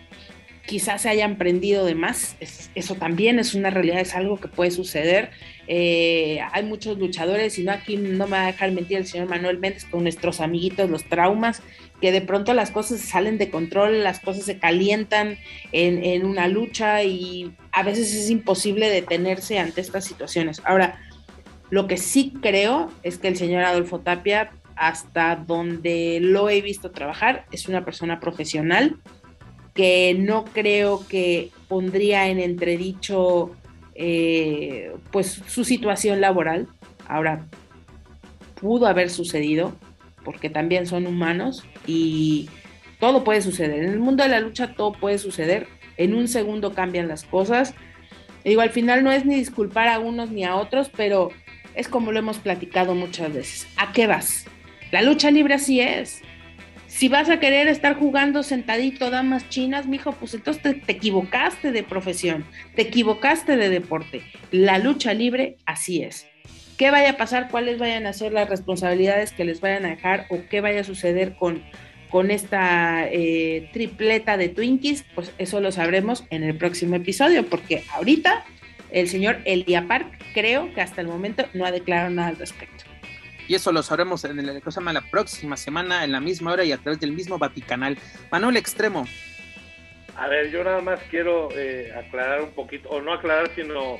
quizás se hayan prendido de más, eso también es una realidad, es algo que puede suceder. Eh, hay muchos luchadores, y no aquí no me va a dejar mentir el señor Manuel Méndez con nuestros amiguitos, los traumas, que de pronto las cosas salen de control, las cosas se calientan en, en una lucha y a veces es imposible detenerse ante estas situaciones. Ahora, lo que sí creo es que el señor Adolfo Tapia, hasta donde lo he visto trabajar, es una persona profesional, que no creo que pondría en entredicho eh, pues su situación laboral. Ahora, pudo haber sucedido, porque también son humanos y todo puede suceder. En el mundo de la lucha todo puede suceder. En un segundo cambian las cosas. Digo, al final no es ni disculpar a unos ni a otros, pero es como lo hemos platicado muchas veces. ¿A qué vas? La lucha libre así es Si vas a querer estar jugando sentadito damas chinas, mijo, pues entonces te, te, equivocaste de profesión, te equivocaste de deporte. La lucha libre así es. ¿Qué vaya a pasar? ¿Cuáles vayan a ser las responsabilidades que les vayan a dejar o qué vaya a suceder con, con esta eh, tripleta de Twinkies? Pues eso lo sabremos en el próximo episodio, porque ahorita el señor Elia Park creo que hasta el momento no ha declarado nada al respecto. Y eso lo sabremos en el cosa la próxima semana, en la misma hora y a través del mismo Vaticanal. Manuel Extremo. A ver, yo nada más quiero eh, aclarar un poquito, o no aclarar, sino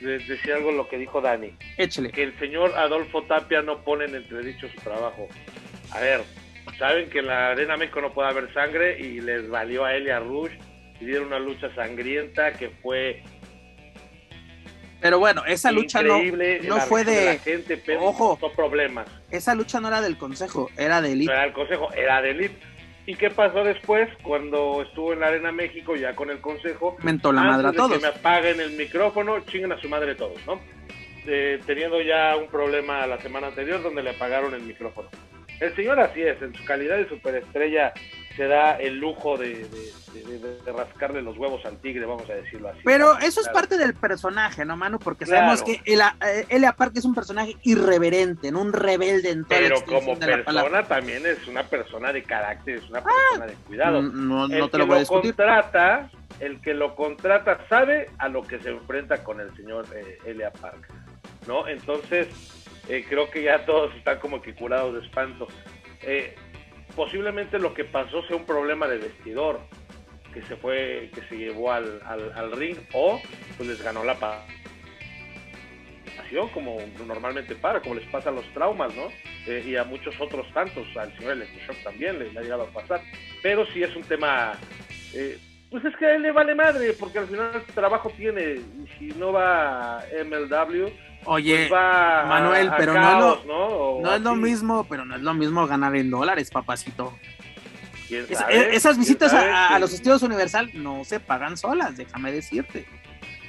decir algo lo que dijo Dani. Échale. Que el señor Adolfo Tapia no pone en entredicho su trabajo. A ver, saben que en la Arena México no puede haber sangre y les valió a él y a Rush y dieron una lucha sangrienta que fue pero bueno, esa lucha no, no fue de, la gente, pero ojo, problemas. Esa lucha no era del consejo, era de Elite. No era del consejo, era de Elite. ¿Y qué pasó después cuando estuvo en la Arena México ya con el consejo? Mentó la madre a todos. Que me apaguen el micrófono, chinguen a su madre todos, ¿no? teniendo ya un problema la semana anterior donde le apagaron el micrófono. El señor así es, en su calidad de superestrella se da el lujo de, rascarle los huevos al tigre, vamos a decirlo así. Pero eso es parte del personaje, ¿no, Manu? Porque sabemos que él, aparte es un personaje irreverente, ¿no? un rebelde en todo Pero como persona también es una persona de carácter, es una ah, persona de cuidado. No, no te lo voy a discutir. Contrata, el que lo contrata sabe a lo que se enfrenta con el señor eh, Elia Park, ¿no? Entonces, eh, creo que ya todos están como que curados de espanto. Eh, posiblemente lo que pasó sea un problema de vestidor que se fue, que se llevó al, al, ring o pues les ganó la pasión como normalmente para, como les pasa a los traumas, ¿no? Eh, y a muchos otros tantos, al señor Electroshock también le, ha llegado a pasar, pero sí es un tema, eh, pues es que a él le vale madre, porque al final trabajo tiene, y si no va a MLW, Oye, pues Manuel, pero no, es lo, ¿no? es lo mismo, pero no es lo mismo ganar en dólares, papacito. esas visitas a, los estudios Universal no se pagan solas, déjame decirte.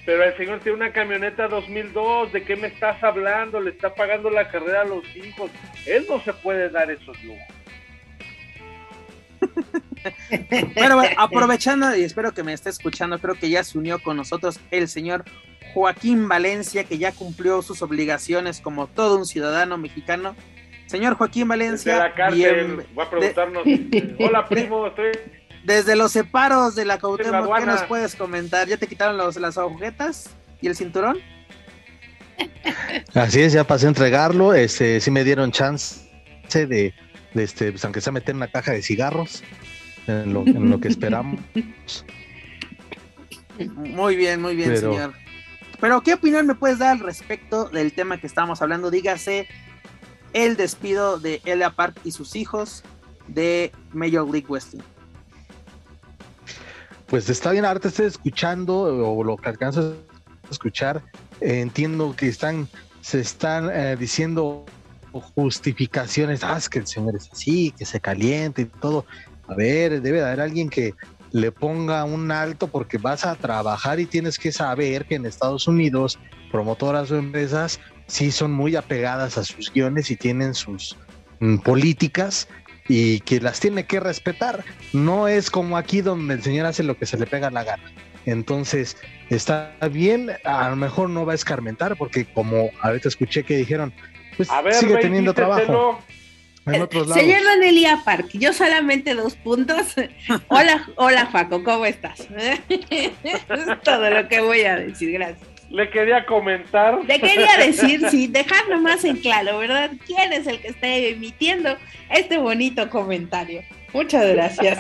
Pero el señor tiene una camioneta 2002, ¿de qué me estás hablando? Le está pagando la carrera a los hijos. Él no se puede dar esos lujos. bueno, aprovechando y espero que me esté escuchando, creo que ya se unió con nosotros el señor Joaquín Valencia, que ya cumplió sus obligaciones como todo un ciudadano mexicano. Señor Joaquín Valencia, bien, voy a preguntarnos, hola primo, estoy... Desde los separos de la Cuauhtémoc, ¿qué nos puedes comentar? ¿Ya te quitaron los, las agujetas y el cinturón? Así es, ya pasé a entregarlo, este, sí me dieron chance de, este, pues aunque sea meter una caja de cigarros, en lo, que esperamos. Muy bien, muy bien, señor. Pero, ¿qué opinión me puedes dar al respecto del tema que estábamos hablando? Dígase el despido de Elia Park y sus hijos de Major League Wrestling. Pues está bien, ahorita estoy escuchando, o lo que alcanzo a escuchar, entiendo que están, se están eh, diciendo justificaciones, ah, es que el señor es así, que se caliente y todo. A ver, debe de haber alguien que, le ponga un alto porque vas a trabajar y tienes que saber que en Estados Unidos promotoras o empresas sí son muy apegadas a sus guiones y tienen sus mm, políticas y que las tiene que respetar. No es como aquí donde el señor hace lo que se le pega la gana. Entonces, está bien, a lo mejor no va a escarmentar porque como ahorita escuché que dijeron, pues sigue teniendo trabajo. Señor Danelia Park, yo solamente dos puntos. Hola, hola Faco, ¿cómo estás? es todo lo que voy a decir, gracias. Le quería comentar. Le quería decir, sí, dejarlo más en claro, ¿verdad? ¿Quién es el que está emitiendo este bonito comentario? Muchas gracias.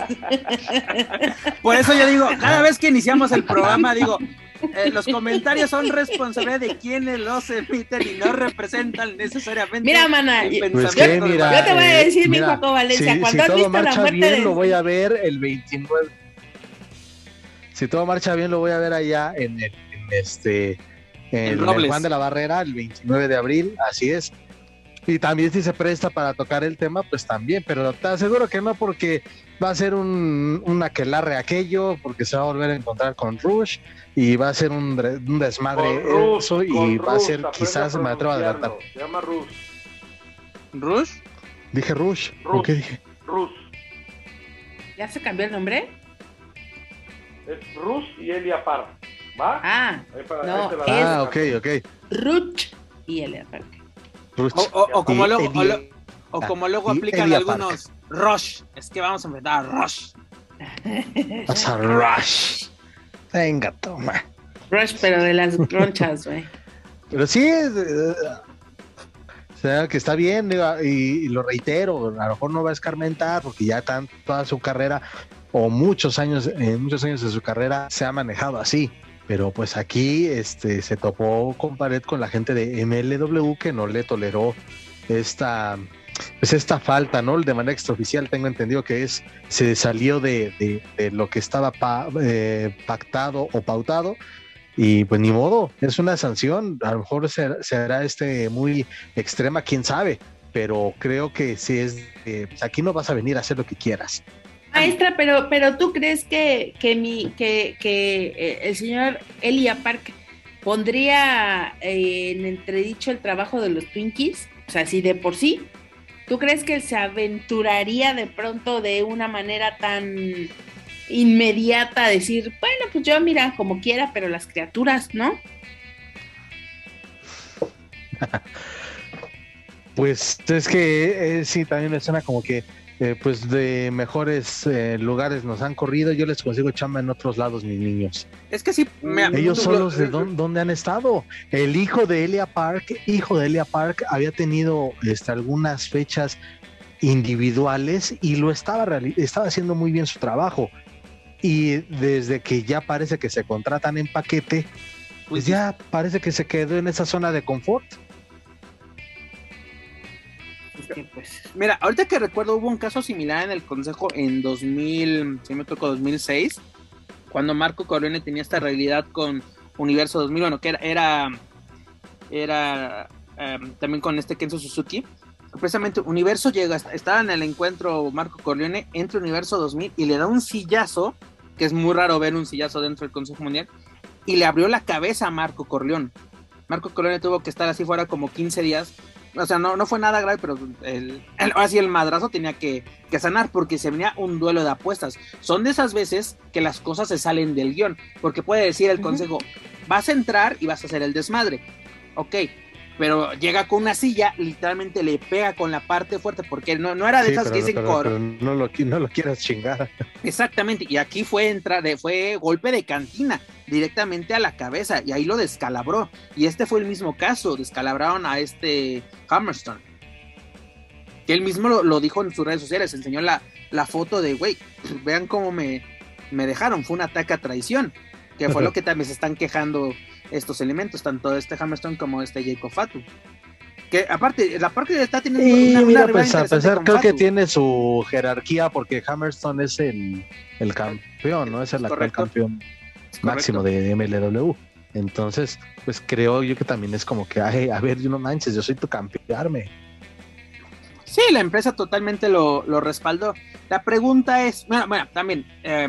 Por eso yo digo, cada vez que iniciamos el programa, digo, eh, los comentarios son responsabilidad de quienes los emiten y no representan necesariamente. Mira, mana, yo, pues te voy a eh, decir, mi Paco Valencia, cuando has visto la muerte bien, lo voy a ver el 29. Si todo marcha bien, lo voy a ver allá en, el, en este en, el Juan de la Barrera el 29 de abril, así es. Y también si se presta para tocar el tema, pues también, pero te aseguro que no porque va a ser un, un aquelarre aquello, porque se va a volver a encontrar con Rush y va a ser un, un desmadre eso y va a ser quizás, me atrevo a adelantar. Se llama Rush. ¿Rush? Dije Rush. Rush. qué dije? Rush. ¿Ya se cambió el nombre? Es Rus y Elia Park. ¿Va? Ah, no, es ah, ok, ok. Ruch y Elia Park. O, como luego, o, como luego aplican algunos Rush. Es que vamos a enfrentar a Rush. Vas a Rush. Venga, toma. Rush, pero de las ronchas, güey. Pero sí, o sea, que está bien, y, lo reitero, a lo mejor no va a escarmentar porque ya tan, toda su carrera o muchos años, en muchos años de su carrera se ha manejado así. Pero pues aquí este, se topó con pared con la gente de MLW que no le toleró esta, pues esta falta, ¿no? De manera extraoficial tengo entendido que es, se salió de, lo que estaba eh, pactado o pautado y pues ni modo, es una sanción, a lo mejor será, este muy extrema, quién sabe, pero creo que si es, pues, aquí no vas a venir a hacer lo que quieras. Maestra, pero, pero tú crees que, que, mi, que, que eh, el señor Elia Park pondría eh, en entredicho el trabajo de los Twinkies, o sea, si de por sí, ¿tú crees que se aventuraría de pronto de una manera tan inmediata decir, bueno, pues yo mira, como quiera, pero las criaturas, ¿no? pues es que eh, sí, también me suena como que eh, pues de mejores eh, lugares nos han corrido, yo les consigo chamba en otros lados, mis niños. Es que sí, ellos son los de dónde han estado. El hijo de Elia Park, hijo de Elia Park, había tenido este, algunas fechas individuales y lo estaba, estaba haciendo muy bien su trabajo y desde que ya parece que se contratan en paquete, pues ya parece que se quedó en esa zona de confort. Pues, mira, ahorita que recuerdo hubo un caso similar en el Consejo en 2000, si me tocó 2006, cuando Marco Corleone tenía esta realidad con Universo 2000, bueno, que era, era, em, también con este Kenzo Suzuki. Precisamente Universo llega, estaba en el encuentro Marco Corleone, entre Universo 2000 y le da un sillazo que es muy raro ver un sillazo dentro del Consejo Mundial, y le abrió la cabeza a Marco Corleone. Marco Corleone tuvo que estar así fuera como 15 días. O sea, no, no fue nada grave, pero el, el, ahora sí el madrazo tenía que, que, sanar porque se venía un duelo de apuestas. Son de esas veces que las cosas se salen del guion, porque puede decir el consejo, vas a entrar y vas a hacer el desmadre. Ok, pero llega con una silla, literalmente le pega con la parte fuerte, porque no, no era de esas que dicen pero, no, lo, no lo quieras chingar. Exactamente, y aquí fue entra, fue golpe de cantina directamente a la cabeza, y ahí lo descalabró. Y este fue el mismo caso, descalabraron a este Hammerstone. Que él mismo lo, dijo en sus redes sociales, enseñó la, la foto de, güey, vean cómo me, me dejaron, fue un ataque a traición, que fue lo que también se están quejando estos elementos, tanto este Hammerstone como este Jacob Fatu. Que aparte, la parte está teniendo una, mira, pues a pesar, creo que tiene su jerarquía porque Hammerstone es el, el campeón, ¿no? Es el actual campeón máximo de MLW. Entonces, pues creo yo que también es como que, ay, a ver, yo no manches, yo soy tu campearme. Sí, la empresa totalmente lo, lo respaldó. La pregunta es, bueno, bueno también, eh,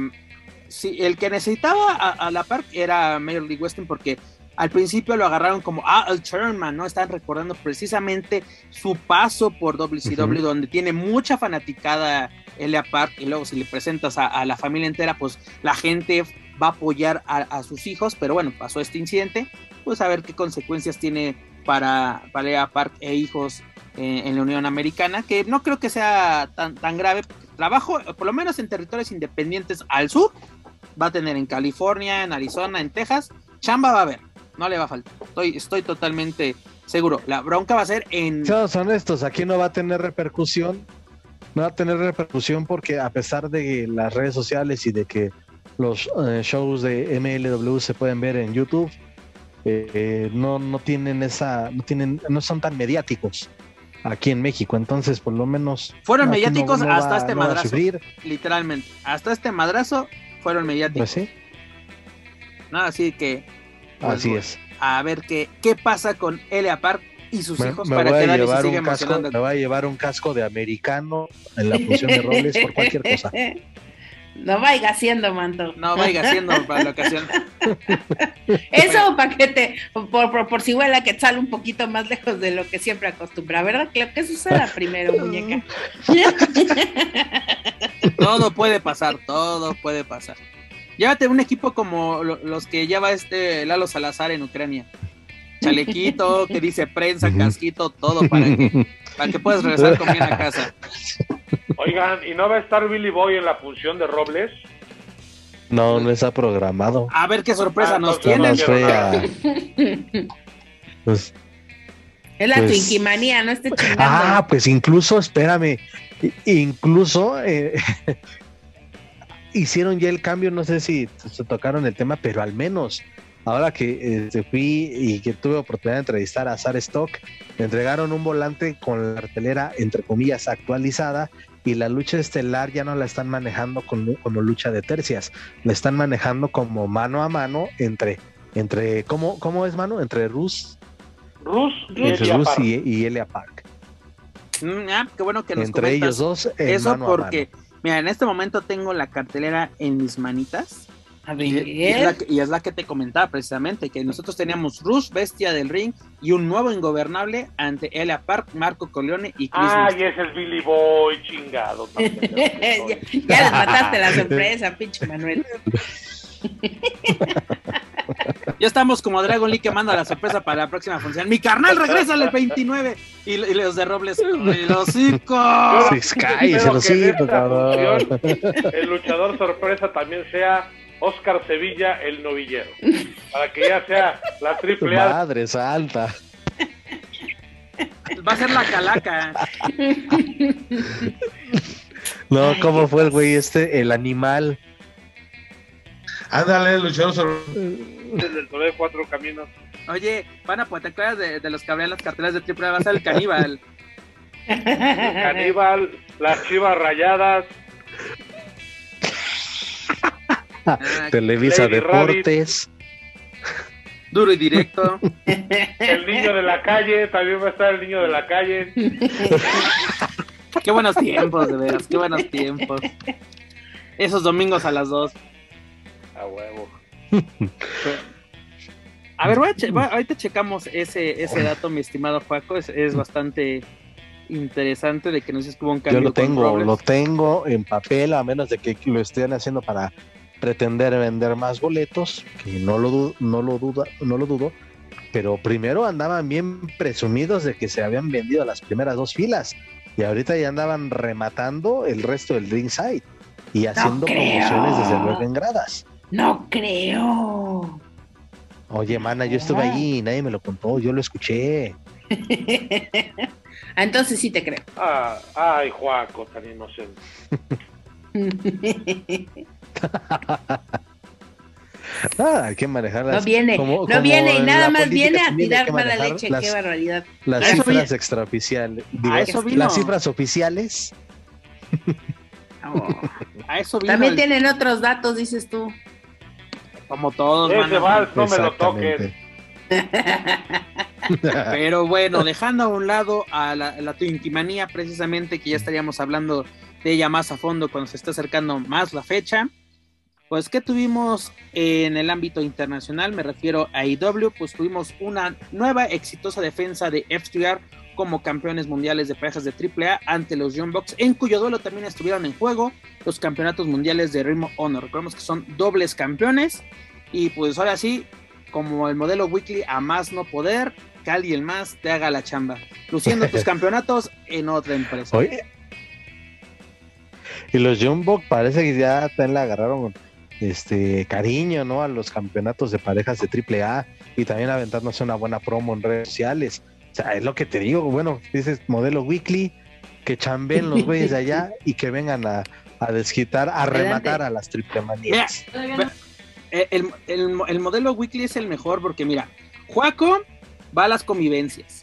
sí, el que necesitaba a, la par era Major League Western porque al principio lo agarraron como ah, el Chairman, ¿no? Están recordando precisamente su paso por WCW, donde tiene mucha fanaticada Elia Park, y luego si le presentas a, la familia entera, pues la gente va a apoyar a, sus hijos, pero bueno, pasó este incidente, pues a ver qué consecuencias tiene para, para Elia Park e hijos eh, en la Unión Americana, que no creo que sea tan, tan grave, trabajo por lo menos en territorios independientes al sur, va a tener en California, en Arizona, en Texas, chamba va a haber, no le va a faltar. Estoy, estoy totalmente seguro. La bronca va a ser en. Seamos honestos, aquí no va a tener repercusión. No va a tener repercusión porque a pesar de las redes sociales y de que los eh, shows de MLW se pueden ver en YouTube, eh, no, no tienen esa, no tienen, no son tan mediáticos aquí en México. Entonces, por lo menos. Fueron mediáticos hasta este madrazo. Literalmente. Hasta este madrazo fueron mediáticos. Pues sí. Nada, así que. Pues, así es. A ver qué, qué pasa con Elia Park y sus hijos para que nadie se siga Me va a llevar un casco de americano en la función de roles por cualquier cosa. No vaya haciendo, manto. No vaya haciendo para la ocasión. Eso para que te, por, por, si huele que sale un poquito más lejos de lo que siempre acostumbra, ¿verdad? Creo que suceda primero, muñeca. todo puede pasar, todo puede pasar. Llévate un equipo como los que lleva este Lalo Salazar en Ucrania. Chalequito, que dice prensa, casquito, todo para que, para que puedas regresar con bien a casa. Oigan, ¿y no va a estar Billy Boy en la función de Robles? No, no está programado. A ver qué sorpresa ah, nos tiene. Pues, es la pues, no esté chingando. Ah, pues incluso, espérame, incluso eh, hicieron ya el cambio, no sé si se tocaron el tema, pero al menos ahora que eh, fui y que tuve oportunidad de entrevistar a Sar Stock, me entregaron un volante con la artelera, entre comillas, actualizada y la lucha estelar ya no la están manejando como, lucha de tercias, la están manejando como mano a mano entre, entre ¿cómo, cómo es mano? Entre Rus, Rus, y, Elia Park. Mm, ah, qué bueno que nos Entre ellos dos. Eso porque, mira, en este momento tengo la cartelera en mis manitas y, es la que, te comentaba precisamente, que nosotros teníamos Rush, Bestia del Ring, y un nuevo ingobernable ante Elia Park, Marco Corleone y Chris Ah, y es el Billy Boy, chingado. ya, les mataste la sorpresa, pinche Manuel. Ya estamos como Dragon Lee que manda la sorpresa para la próxima función. Mi carnal regresa el 29 y, los de Robles los hijos. El luchador sorpresa también sea Oscar Sevilla, el novillero. Para que ya sea la triple A. Madre santa. Va a ser la calaca. No, ¿cómo fue el güey este? El animal. Ándale, luchador sobre... Desde el de cuatro caminos. Oye, van a ¿te acuerdas de, los que abrían las carteras de triple A? Va a ser el caníbal. El caníbal, las chivas rayadas. Ah, Televisa Deportes. Duro y directo. El niño de la calle, también va a estar el niño de la calle. qué buenos tiempos, de veras, qué buenos tiempos. Esos domingos a las dos. A huevo. A ver, ahorita checamos ese, ese dato, mi estimado Juaco. Es, es bastante interesante de que no se estuvo un cambio. Yo lo tengo, lo tengo en papel, a menos de que lo estén haciendo para pretender vender más boletos, que no lo, no lo, duda, no lo dudo, pero primero andaban bien presumidos de que se habían vendido las primeras dos filas y ahorita ya andaban rematando el resto del ringside y haciendo promociones desde luego en gradas. No creo. Oye, mana, yo estuve allí y nadie me lo contó, yo lo escuché. Entonces sí te creo. Ah, ay, Juaco, tan inocente. Ah, hay que manejar No viene, no viene y nada más viene a tirar mala leche, qué barbaridad. Las cifras extraoficiales, las cifras oficiales. Oh. a eso También tienen otros datos, dices tú. Como todos. Ese vals no me lo toquen. Pero bueno, dejando a un lado a la, la Twinkimanía, precisamente, que ya estaríamos hablando de ella más a fondo cuando se está acercando más la fecha. Pues, ¿qué tuvimos en el ámbito internacional? Me refiero a IW, pues tuvimos una nueva exitosa defensa de FTR como campeones mundiales de parejas de AAA ante los Young Bucks, en cuyo duelo también estuvieron en juego los campeonatos mundiales de Ring Honor. Recordemos que son dobles campeones y pues ahora sí, como el modelo weekly a más no poder, que alguien más te haga la chamba, luciendo tus campeonatos en otra empresa. Y los Bucks parece que ya te la agarraron este cariño, ¿no? A los campeonatos de parejas de AAA y también aventándose una buena promo en redes sociales. O sea, es lo que te digo, bueno, dices modelo weekly, que chambeen los güeyes de allá y que vengan a, a desquitar, a rematar a las triple manías. El, el, modelo weekly es el mejor porque mira, Juaco va a las convivencias,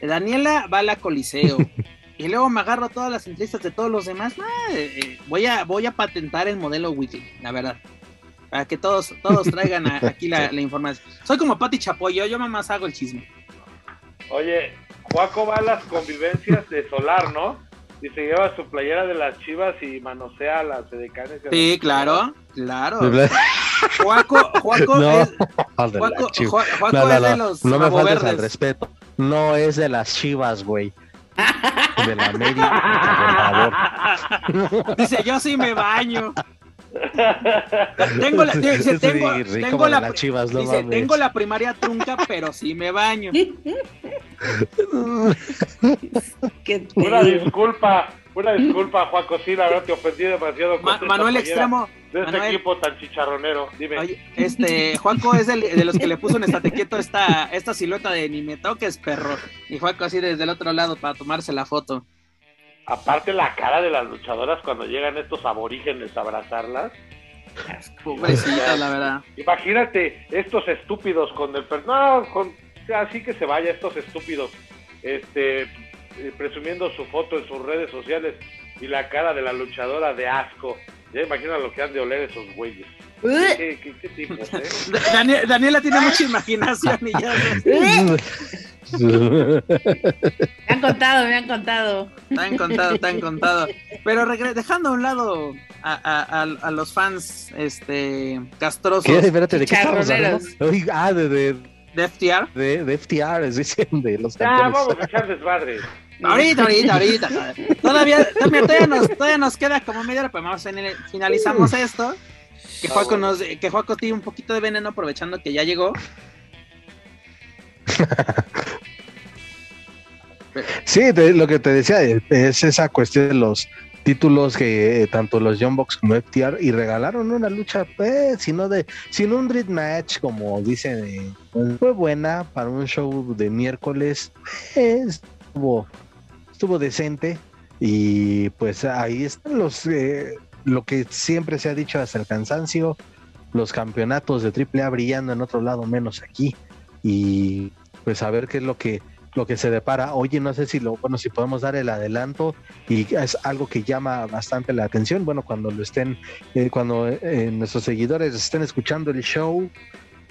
Daniela va a la coliseo, y luego me agarro todas las entrevistas de todos los demás, ah, eh, eh, voy, a, voy a patentar el modelo weekly, la verdad. Para que todos, todos traigan aquí la, información. Soy como Pati Chapoyo, yo más hago el chisme. Oye, Juaco va a las convivencias de Solar, ¿no? y se lleva su playera de las chivas y manosea a las edecanes. Sí, claro, claro. Juaco, Juaco No, es, Juaco, Juaco No, no, es de los no me faltes al respeto. No es de las chivas, güey. De la América, por favor. Dice, yo sí me baño. Tengo la, dice, Sí, tengo, rico tengo de la, chivas, no dice, mames. tengo la primaria trunca, pero sí me baño. ¿Qué te Una disculpa, una disculpa, Juaco, sí, la verdad te ofendí demasiado. Ma- Manuel Extremo, De este Manuel. equipo tan chicharronero, dime. Oye, este, Juaco es el, de los que le puso en estate quieto esta, esta silueta de ni me toques, perro. Y Juaco así desde el otro lado para tomarse la foto. Aparte la cara de las luchadoras cuando llegan estos aborígenes a abrazarlas. Pobrecita, la verdad. Imagínate estos estúpidos con el per- no, con así que se vaya estos estúpidos, este, eh, presumiendo su foto en sus redes sociales y la cara de la luchadora de asco. Ya imagina lo que han de oler esos güeyes. ¿Qué, qué, qué tipos, eh? Daniel- Daniela tiene mucha imaginación y ya Me han contado, me han contado. Tan contado, tan contado. Pero dejando a un lado a, a- a- a los fans este castrosos ¿Qué? Espérate, ¿de qué estamos hablando? Chicharroneros. Oye, Ah, de, de, de FTR. de, de FTR, es decir, de los Ya, campeones. vamos a echar desmadre. Ahorita, ahorita, ahorita. Todavía, todavía, todavía nos, todavía nos queda como media hora, pero vamos a finalizamos esto. Que Juaco, nos, que tiene un poquito de veneno aprovechando que ya llegó. Sí, lo que te decía es esa cuestión de los títulos que eh, tanto los Young Bucks como FTR y regalaron una lucha, pues, sino de, sin un dream match, como dicen, eh, pues, fue buena para un show de miércoles, eh, estuvo, estuvo decente y pues ahí están los, eh, lo que siempre se ha dicho hasta el cansancio, los campeonatos de AAA brillando en otro lado menos aquí y pues a ver qué es lo que lo que se depara. Oye, no sé si lo, bueno, si podemos dar el adelanto y es algo que llama bastante la atención. Bueno, cuando lo estén, eh, cuando eh, nuestros seguidores estén escuchando el show,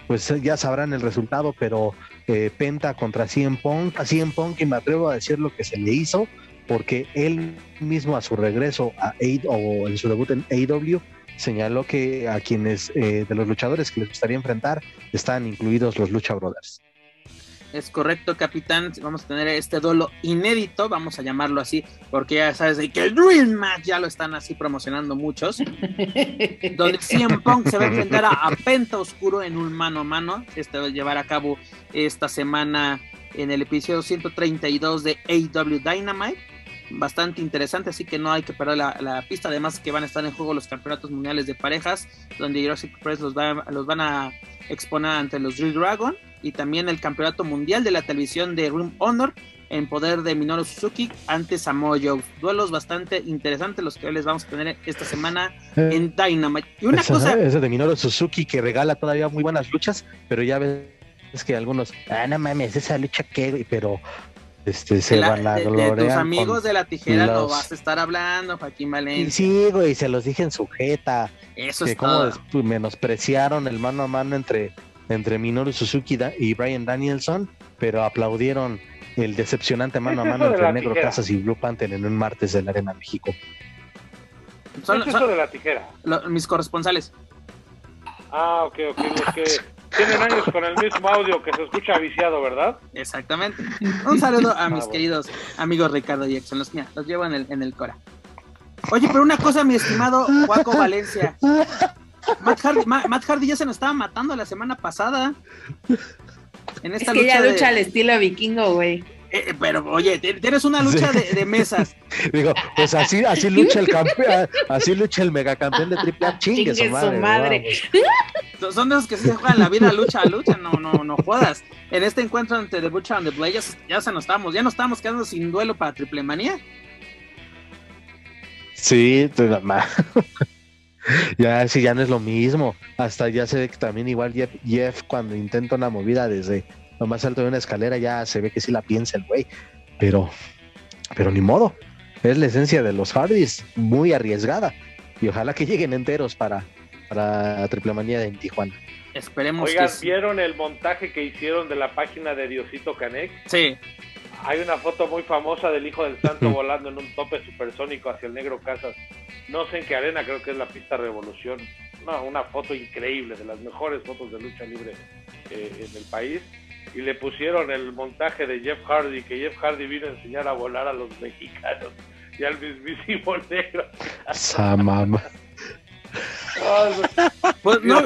pues ya sabrán el resultado, pero eh, Penta contra CM Punk, a CM Punk, y me atrevo a decir lo que se le hizo, porque él mismo a su regreso a o en su debut en AEW, señaló que a quienes eh, de los luchadores que les gustaría enfrentar están incluidos los Lucha Brothers. Es correcto, capitán. Vamos a tener este duelo inédito, vamos a llamarlo así, porque ya sabes de que el Dream Match ya lo están así promocionando muchos. donde CM Punk se va a enfrentar a, a Penta Oscuro en un mano a mano. Este va a llevar a cabo esta semana en el episodio 132 de AW Dynamite. Bastante interesante, así que no hay que perder la, la pista. Además, que van a estar en juego los campeonatos mundiales de parejas, donde Jurassic Express los, va- los van a exponer ante los Dream Dragon. Y también el campeonato mundial de la televisión de Room Honor en poder de Minoru Suzuki ante Samoa Joe. Duelos bastante interesantes los que hoy les vamos a tener esta semana en Dynamite. Y una cosa, ese de Minoru Suzuki que regala todavía muy buenas luchas, pero ya ves que algunos, ah, no mames, esa lucha que, pero este se la- van a de- de tus amigos de la tijera los- vas a estar hablando, Joaquín Y Valencia. sí, güey, se los dije en sujeta, Eso que es como todo. menospreciaron el mano a mano entre, entre Minoru Suzuki y Brian Danielson, pero aplaudieron el decepcionante mano a ¿Qué es mano entre Negro tijera? Casas y Blue Panther en un martes de la Arena México. Son- ¿Qué es son eso de la tijera? lo- mis corresponsales. Ah, ok, ok, los que tienen años con el mismo audio que se escucha viciado, ¿verdad? Exactamente. Un saludo a mis bueno. queridos amigos Ricardo y Jackson. Los, mira, los llevo en el, en el Cora. Oye, pero una cosa, mi estimado Juaco Valencia. Matt Hardy, Ma- Matt Hardy ya se nos estaba matando la semana pasada. En Es que ella de- lucha al estilo vikingo, güey. Eh, eh, pero oye, ti- tienes una lucha Sí. de, de mesas. Digo, pues así, así lucha el campeón, así lucha el megacampeón de AAA, chingue, Chingue su su madre. Son- de esos que sí se juegan la vida lucha a lucha, no, no, no jodas. En este encuentro ante The Butcher and the Blade ya, se- ya se nos estamos, ya nos estamos quedando sin duelo para Triple Manía. Sí, tu mamá. ya, sí, ya no es lo mismo. Hasta ya se ve que también igual Jeff, Jeff cuando intenta una movida desde lo más alto de una escalera, ya se ve que sí la piensa el güey. Pero, pero ni modo. Es la esencia de los Hardys, muy arriesgada. Y ojalá que lleguen enteros para, para Triple Manía en Tijuana. Esperemos Oigan, que sí. ¿vieron el montaje que hicieron de la página de Diosito Canek? Sí. Hay una foto muy famosa del hijo del santo volando en un tope supersónico hacia el negro Casas. No sé en qué arena, creo que es la pista Revolución. No, una foto increíble, de las mejores fotos de lucha libre eh, en el país. Y le pusieron el montaje de Jeff Hardy, que Jeff Hardy vino a enseñar a volar a los mexicanos y al mismísimo negro. Pues no,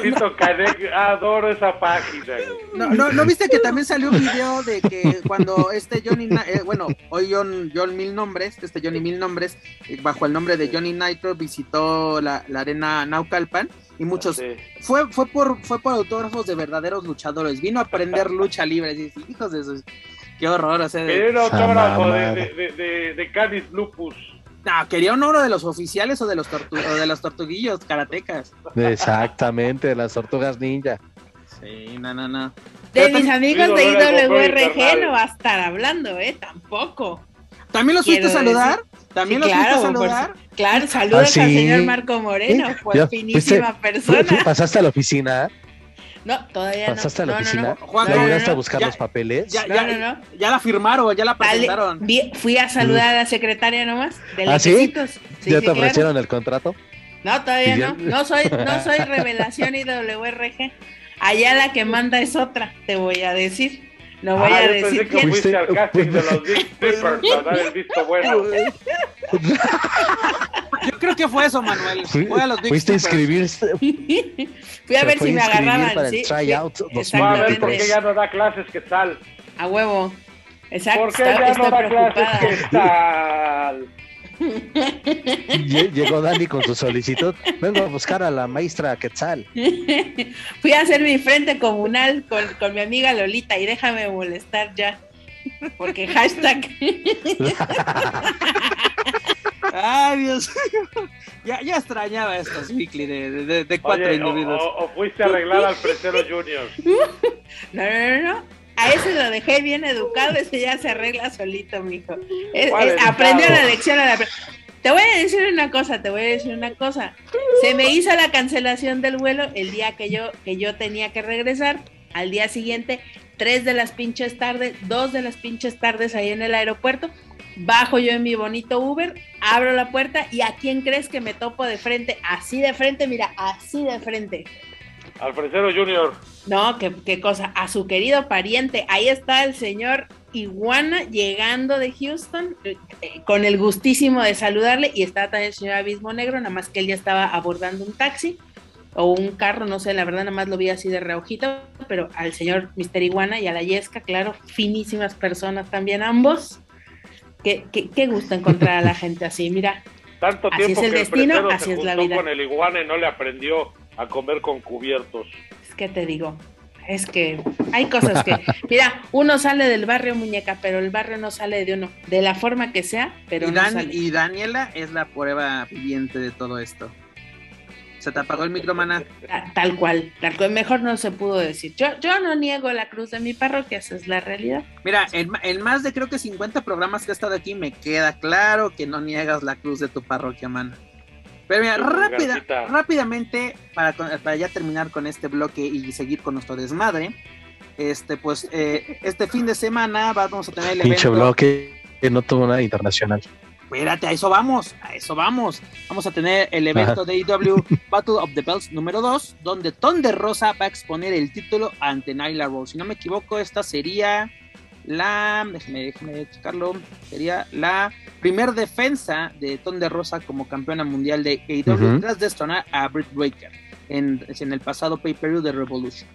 adoro esa página. No, no, ¿no, viste que también salió un video de que cuando este Johnny, eh, bueno, hoy John, John Mil Nombres, este Johnny Mil Nombres, eh, bajo el nombre de Johnny Nitro, visitó la, la arena Naucalpan y muchos fue fue por fue por autógrafos de verdaderos luchadores. Vino a aprender lucha libre y, hijos de esos qué horror o sea, de, un autógrafo de, de, de, Cádiz Lupus no, quería uno de los oficiales o de los, de los tortuguillos karatecas. Exactamente, de las tortugas ninja. Sí, no, no, no. De mis amigos de IWRG no va a estar hablando, ¿eh? Tampoco. ¿También los fuiste a saludar? ¿También los fuiste a saludar? claro, saludos ¿Ah, al señor Marco Moreno, pues finísima persona. ¿Pasaste a la oficina? No, todavía no. ¿Pasaste a la oficina? No, ¿Ya llegaste a buscar los papeles? Ya, ya, no, ya la firmaron, ya la presentaron. fui a saludar a la secretaria nomás. De ¿Ah, sí? ¿Ya te ofrecieron el contrato? No, todavía no. No soy, no soy revelación IWRG. Allá la que manda es otra, te voy a decir. No voy ah, a decir que fuiste al casting de los Big para dar el visto bueno. Yo creo que fue eso, Manuel. Fue a los Big Fuiste a inscribirse. Fui a ver si me agarraban. Para sí, el tryout sí, a ver por qué ya no da clases, ¿qué tal? A huevo. Exacto. ¿Por qué ya no da clases, qué tal? Llegó Dani con su solicitud. Vengo a buscar a la maestra Quetzal. Fui a hacer mi frente comunal con, con mi amiga Lolita y déjame molestar ya. Porque hashtag. Ay, Dios Ya, ya extrañaba estos weekly de, de, cuatro individuos. O, fuiste a arreglar al Fresero Junior. No, no, no, A ese lo dejé bien educado, ese ya se arregla solito, mijo. aprendió la lección a la te voy a decir una cosa, te voy a decir una cosa. Se me hizo la cancelación del vuelo el día que yo, que yo tenía que regresar. Al día siguiente, tres de las pinches tardes, dos de las pinches tardes ahí en el aeropuerto. Bajo yo en mi bonito Uber, abro la puerta y ¿a quién crees que me topo de frente? Así de frente, mira, así de frente. Alfredo Junior. No, qué, qué cosa, a su querido pariente. Ahí está el señor Iguana llegando de Houston eh, con el gustísimo de saludarle y está también el señor Abismo Negro, nada más que él ya estaba abordando un taxi o un carro, no sé, la verdad nada más lo vi así de reojito, pero al señor Mister Iguana y a la Yesca, claro, finísimas personas también ambos. Qué, qué, gusto encontrar a la gente así, mira. Tanto tiempo es el, que destino, así es la vida. con el iguana y no le aprendió a comer con cubiertos. Es que te digo, es que hay cosas que, mira, uno sale del barrio muñeca, pero el barrio no sale de uno, de la forma que sea, pero y, no sale. y Daniela es la prueba viviente de todo esto. Se te apagó el micro, Tal cual, tal cual, mejor no se pudo decir. Yo, yo no niego la cruz de mi parroquia, esa es la realidad. Mira, en, más de creo que 50 programas que he estado aquí, me queda claro que no niegas la cruz de tu parroquia, mana. Pero mira, rápida, rápidamente, para, para ya terminar con este bloque y seguir con nuestro desmadre, este, pues, eh, este fin de semana vamos a tener el Pinche bloque que no tuvo nada internacional. Espérate, a eso vamos, a eso vamos. Vamos a tener el evento de AEW Battle of the Bells número 2, donde Ton de Rosa va a exponer el título ante Nyla Rose. Si no me equivoco, esta sería la, déjeme, déjeme checarlo, sería la primer defensa de Ton de Rosa como campeona mundial de AEW tras destronar a Britt Baker en, en el pasado pay-per-view de Revolution.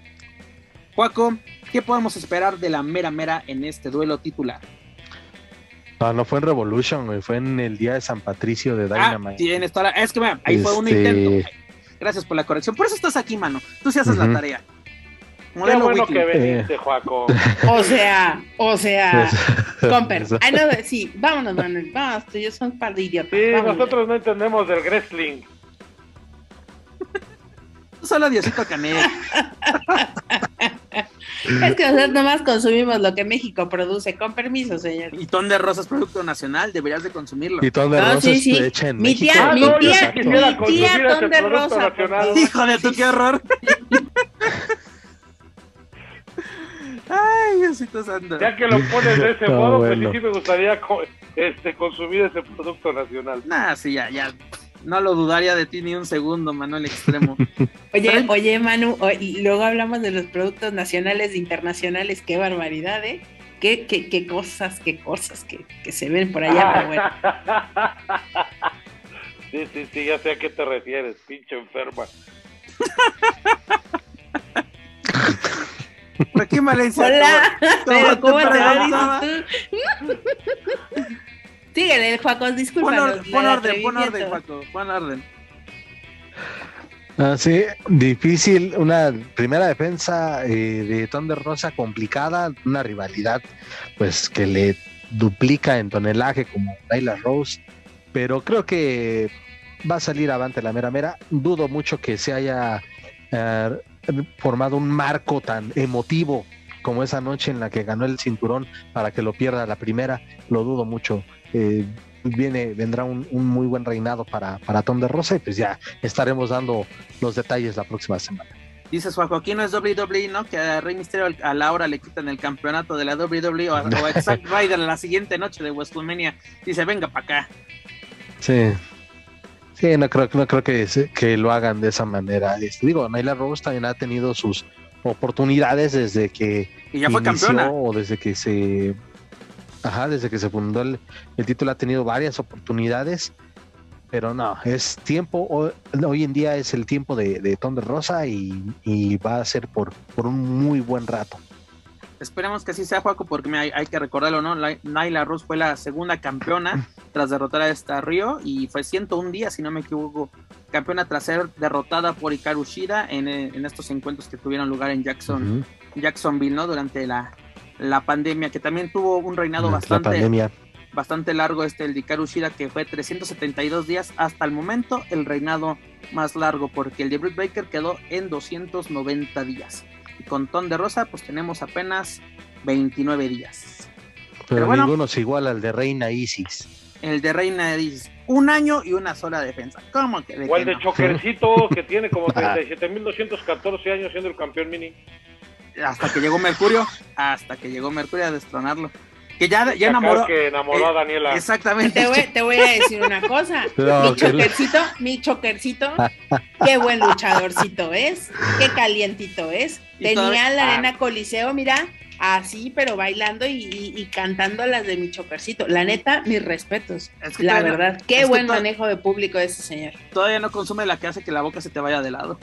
Juaco, ¿qué podemos esperar de la mera mera en este duelo titular? No, no fue en Revolution, fue en el día de San Patricio de ah, Dynamite. Ah, Es que, ahí fue un este intento. Gracias por la corrección. Por eso estás aquí, mano. Tú sí haces la tarea. Qué bueno que veniste, Juaco. O sea, o sea, Comper. Ay, no, sí, vámonos, Manuel. Vamos, tú y yo son un par de idiotas. Sí, nosotros no entendemos del wrestling. Solo Diosito Canet. es que nosotros nomás consumimos lo que México produce, con permiso, señor. Y ton de rosas, producto nacional, deberías de consumirlo. Y ton de rosas, sí, sí. Hecha en mi tía, mi tía, mi tía ton de rosas. Hijo de tu, qué horror. Ay, Diosito santo. Ya que lo pones de ese modo, pues sí me gustaría este, consumir ese producto nacional. Nah, sí, ya, ya. No lo dudaría de ti ni un segundo, Manuel Extremo. oye, oye, Manu, luego hablamos de los productos nacionales e internacionales. Qué barbaridad, ¿eh? Qué, qué, qué cosas, qué cosas que, que se ven por allá, pero bueno. Sí, sí, sí, ya sé a qué te refieres, pinche enferma. ¿Por qué Valencia? Hola, pero ¿cómo te tú? Síguele, Juaco, disculpa. Pon, orden, pon orden, pon orden, Juaco, pon orden. Ah, sí, difícil, una primera defensa eh, de Thunder Rosa complicada, una rivalidad pues que le duplica en tonelaje como Nyla Rose, pero creo que va a salir avante la mera mera. Dudo mucho que se haya eh, formado un marco tan emotivo como esa noche en la que ganó el cinturón para que lo pierda la primera. Lo dudo mucho. Eh, viene, vendrá un, muy buen reinado para, para Tom de Rosa y pues ya estaremos dando los detalles la próxima semana. Dices Juan Joaquín no es WWE, ¿no? Que a Rey Misterio a la hora le quitan el campeonato de la WWE o a, Zack Ryder la siguiente noche de WrestleMania. Dice, venga para acá. Sí. Sí, no creo, no creo que, que lo hagan de esa manera. Este, digo, Naila Rose también ha tenido sus oportunidades desde que y ya fue campeona. o desde que se ajá, desde que se fundó el, título ha tenido varias oportunidades, pero no, es tiempo, hoy, en día es el tiempo de, de Thunder Rosa y, va a ser por, por un muy buen rato. Esperemos que así sea, Juaco, porque hay, que recordarlo, ¿no? Naila Rose fue la segunda campeona tras derrotar a esta Río y fue 101 días, si no me equivoco, campeona tras ser derrotada por Hikaru Shida en, en estos encuentros que tuvieron lugar en Jackson, Jacksonville, ¿no? Durante la, la pandemia, que también tuvo un reinado bastante, bastante largo, este, el de Hikaru Shida, que fue 372 días hasta el momento, el reinado más largo, porque el de Britt Baker quedó en 290 días con Ton de Rosa, pues tenemos apenas 29 días. Pero, bueno, ninguno es igual al de Reina Isis. El de Reina Isis. Un año y una sola defensa. ¿Cómo que de Igual de Chokercito, que tiene como 37.214 años siendo el campeón mini. Hasta que llegó Mercurio, hasta que llegó Mercurio a destronarlo. Que ya, ya enamoró. Que enamoró a eh, Daniela. Exactamente. Te voy, a decir una cosa. mi chokercito, mi chokercito, qué buen luchadorcito es, qué calientito es. Tenía la arena Coliseo, mira, así, pero bailando y, cantando las de mi chokercito. La neta, mis respetos. la verdad, qué buen manejo de público ese señor. Todavía no consume la que hace que la boca se te vaya de lado.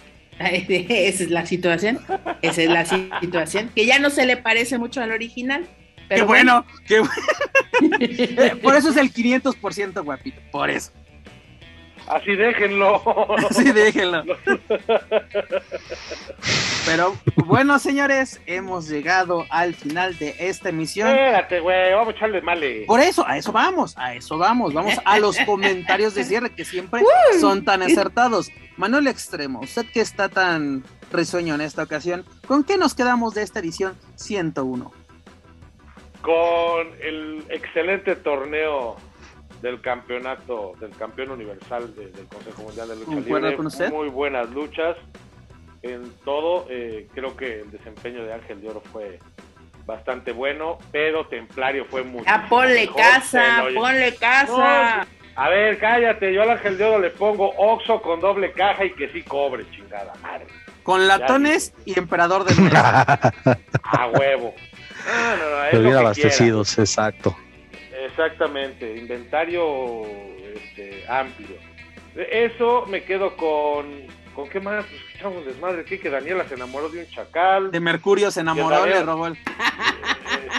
Esa es la situación. Esa es la situación. Que ya no se le parece mucho al original qué bueno, qué bueno. por eso es el 500% guapito, por eso. Así déjenlo. Así déjenlo. Pero bueno, señores, hemos llegado al final de esta emisión. Espérate, güey, vamos a echarle male. Por eso, a eso vamos, a eso vamos. Vamos a los comentarios de cierre que siempre son tan acertados. Manuel Extremo, usted que está tan risueño en esta ocasión, ¿con qué nos quedamos de esta edición 101? Con el excelente torneo del campeonato, del campeón universal del Consejo Mundial de Lucha Libre. Muy buenas luchas en todo. Eh, creo que el desempeño de Ángel de Oro fue bastante bueno, pero Templario fue mucho. Ah, ponle casa, ponle casa. a ver, cállate, yo al Ángel de Oro le pongo Oxo con doble caja y que sí cobre, chingada madre. Con latones y emperador de A huevo. Ah, no, no, abastecidos, exacto. Exactamente, inventario este, amplio. Eso me quedo con. ¿Con qué más? Pues echamos desmadre aquí, que Daniela se enamoró de un chacal. De Mercurio se enamoró, le robó el...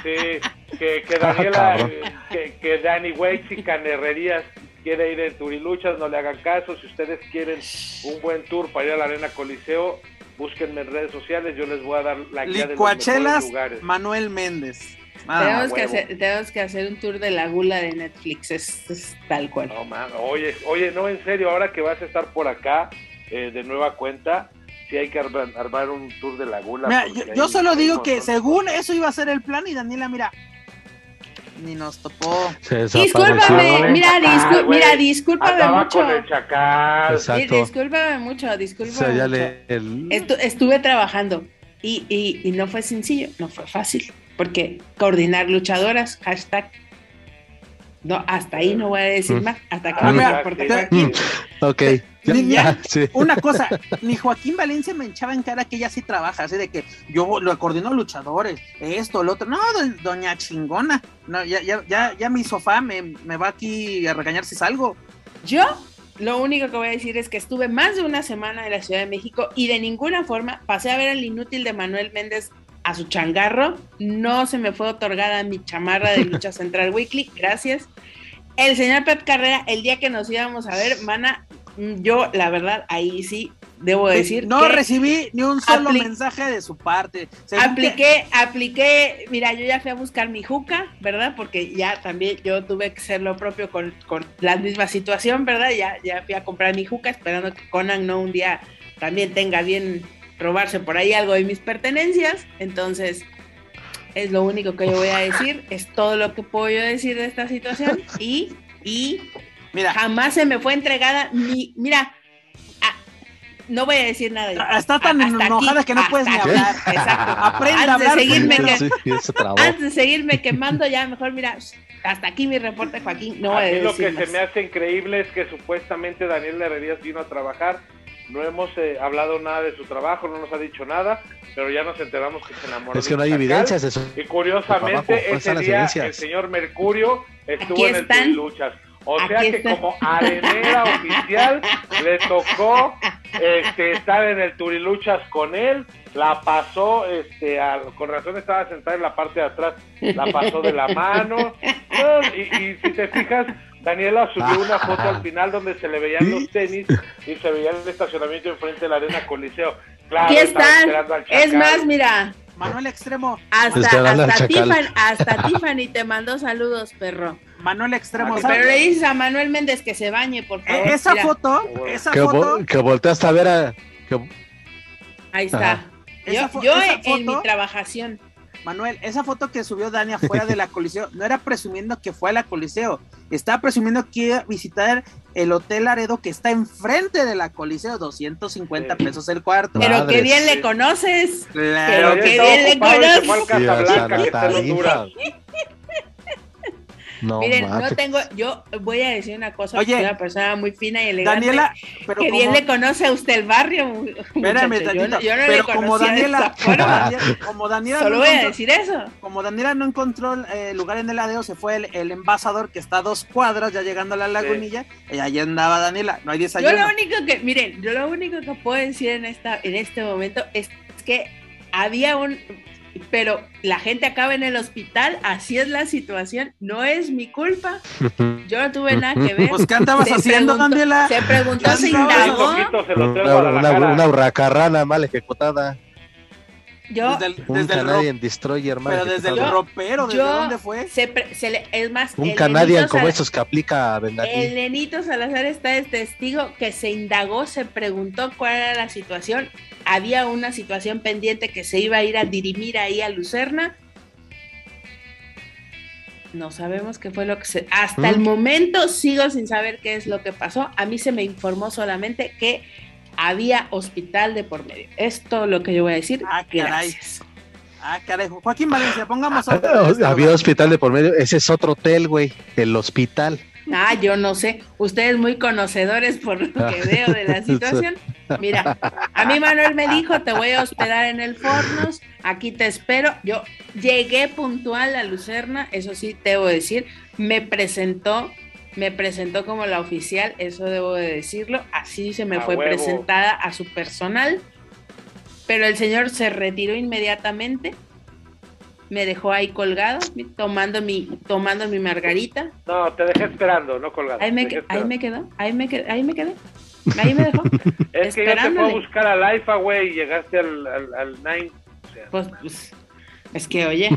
Eh, sí, que, que Daniela, que, que Danny Waits y Canerrerías quiere ir en Turiluchas, no le hagan caso. Si ustedes quieren un buen tour para ir a la Arena Coliseo, búsquenme en redes sociales, yo les voy a dar la guía de los lugares. Manuel Méndez. Ah, tenemos, que hacer, tenemos, que hacer, un tour de la gula de Netflix, es, tal cual. No, man, oye, oye, no, en serio, ahora que vas a estar por acá eh, de nueva cuenta, sí hay que armar, un tour de la gula. yo, solo digo que según eso iba a ser el plan y Daniela, mira, ni nos topó. Discúlpame, mira, discú mira, discúlpame mucho. Exacto. Discúlpame mucho, discúlpame mucho. estuve trabajando. Y, y, no fue sencillo, no fue fácil, porque coordinar luchadoras, hashtag no, hasta ahí no voy a decir más. Hasta que ah, me Ok. Una cosa, ni Joaquín Valencia me echaba en cara que ella sí trabaja, así de que yo lo coordino luchadores, esto, lo otro. No, doña chingona. No, ya, ya, ya, ya mi sofá me, me va aquí a regañar si salgo. Yo lo único que voy a decir es que estuve más de una semana en la Ciudad de México y de ninguna forma pasé a ver al inútil de Manuel Méndez a su changarro. No se me fue otorgada mi chamarra de Lucha Central Weekly, gracias. El señor Pep Carrera, el día que nos íbamos a ver, mana, yo la verdad ahí sí debo decir. No recibí ni un solo mensaje de su parte. apliqué, apliqué, mira, yo ya fui a buscar mi juca, ¿verdad? Porque ya también yo tuve que ser lo propio con, con la misma situación, ¿verdad? Ya, ya fui a comprar mi juca esperando que Conan no un día también tenga bien robarse por ahí algo de mis pertenencias. Entonces, es lo único que yo voy a decir, es todo lo que puedo yo decir de esta situación y, y mira, jamás se me fue entregada mi, mira, no voy a decir nada. Está tan enojada que no puedes ni hablar. Exacto. Aprende a hablar. De seguirme antes de seguirme quemando, ya mejor, mira, hasta aquí mi reporte, Joaquín. No voy a decir lo que se me hace increíble es que supuestamente Daniel Herrerías vino a trabajar no hemos eh, hablado nada de su trabajo, no nos ha dicho nada, pero ya nos enteramos que se enamoró. Es que no hay evidencias de eso. Y curiosamente, ese día el señor Mercurio estuvo en el Luchas. O sea que como arenera oficial le tocó este, estar en el Turiluchas con él, la pasó, este, con razón estaba sentada en la parte de atrás, la pasó de la mano, y si te fijas, Daniela subió una foto al final donde se le veían los tenis y se veía el estacionamiento enfrente de la arena Coliseo. Claro, Aquí están. Es más, mira. Manuel Extremo. Hasta, hasta, Tiffany, hasta Tiffany te mandó saludos, perro. Manuel Extremo. Pero le dices a Manuel Méndez que se bañe, por favor. E-, esa foto, esa que foto. que volteaste a ver a. Ahí está. Yo, yo en mi trabajación. Manuel, esa foto que subió Dani afuera de la Coliseo no era presumiendo que fue a la Coliseo, estaba presumiendo que iba a visitar el Hotel Aredo que está enfrente de la Coliseo, 250 pesos el cuarto. Pero qué bien le conoces. Pero qué bien le conoces. No, Miren, no tengo, yo voy a decir una cosa, Oye, soy una persona muy fina y elegante. Daniela, pero que bien le conoce a usted el barrio. Espérame, yo, no, yo no pero le como Daniela, como Daniela, solo voy a decir eso. Como Daniela no encontró eh, lugar en el adeo, se fue el, el, envasador que está a dos cuadras, ya llegando a la lagunilla, y ahí andaba Daniela, no hay desayuno. Yo lo único que, miren, yo lo único que puedo decir en esta, en este momento es que había un, pero la gente acaba en el hospital, así es la situación, no es mi culpa. Yo no tuve nada que ver. Pues, ¿qué andabas haciendo, Daniela? Se preguntó, se indagó. Una, una, una, hurracarrana mal ejecutada. Yo, desde el, un desde Canadian Destroyer, Pero desde el ropero, ¿desde dónde fue? Se se le, es más, un Canadian como esos que aplica Vendatín. El Lenito Salazar está de testigo que se indagó, se preguntó cuál era la situación. Había una situación pendiente que se iba a ir a dirimir ahí a Lucerna. No sabemos qué fue lo que se. Hasta el ¿Mm? momento sigo sin saber qué es lo que pasó. A mí se me informó solamente que había hospital de por medio. Es todo lo que yo voy a decir. Ah, Gracias. Ah, caray. Joaquín Valencia, pongamos otro. Había hospital de por medio. Ese es otro hotel, güey. El hospital. Ah, yo no sé. Ustedes muy conocedores por lo que veo de la situación. Mira, a mí Manuel me dijo, te voy a hospedar en el Fornos, aquí te espero. Yo llegué puntual a Lucerna, eso sí, debo decir. Me presentó me presentó como la oficial, eso debo de decirlo, así se me fue presentada a su personal, pero el señor se retiró inmediatamente, me dejó ahí colgado, tomando mi, tomando mi margarita. No, te dejé esperando, no colgado. Ahí me, ahí me quedó, ahí me quedé, ahí me quedé. Ahí me dejó. es que yo te fue a buscar al IFA, güey, y llegaste al, al, Nine. pues, pues es que, oye,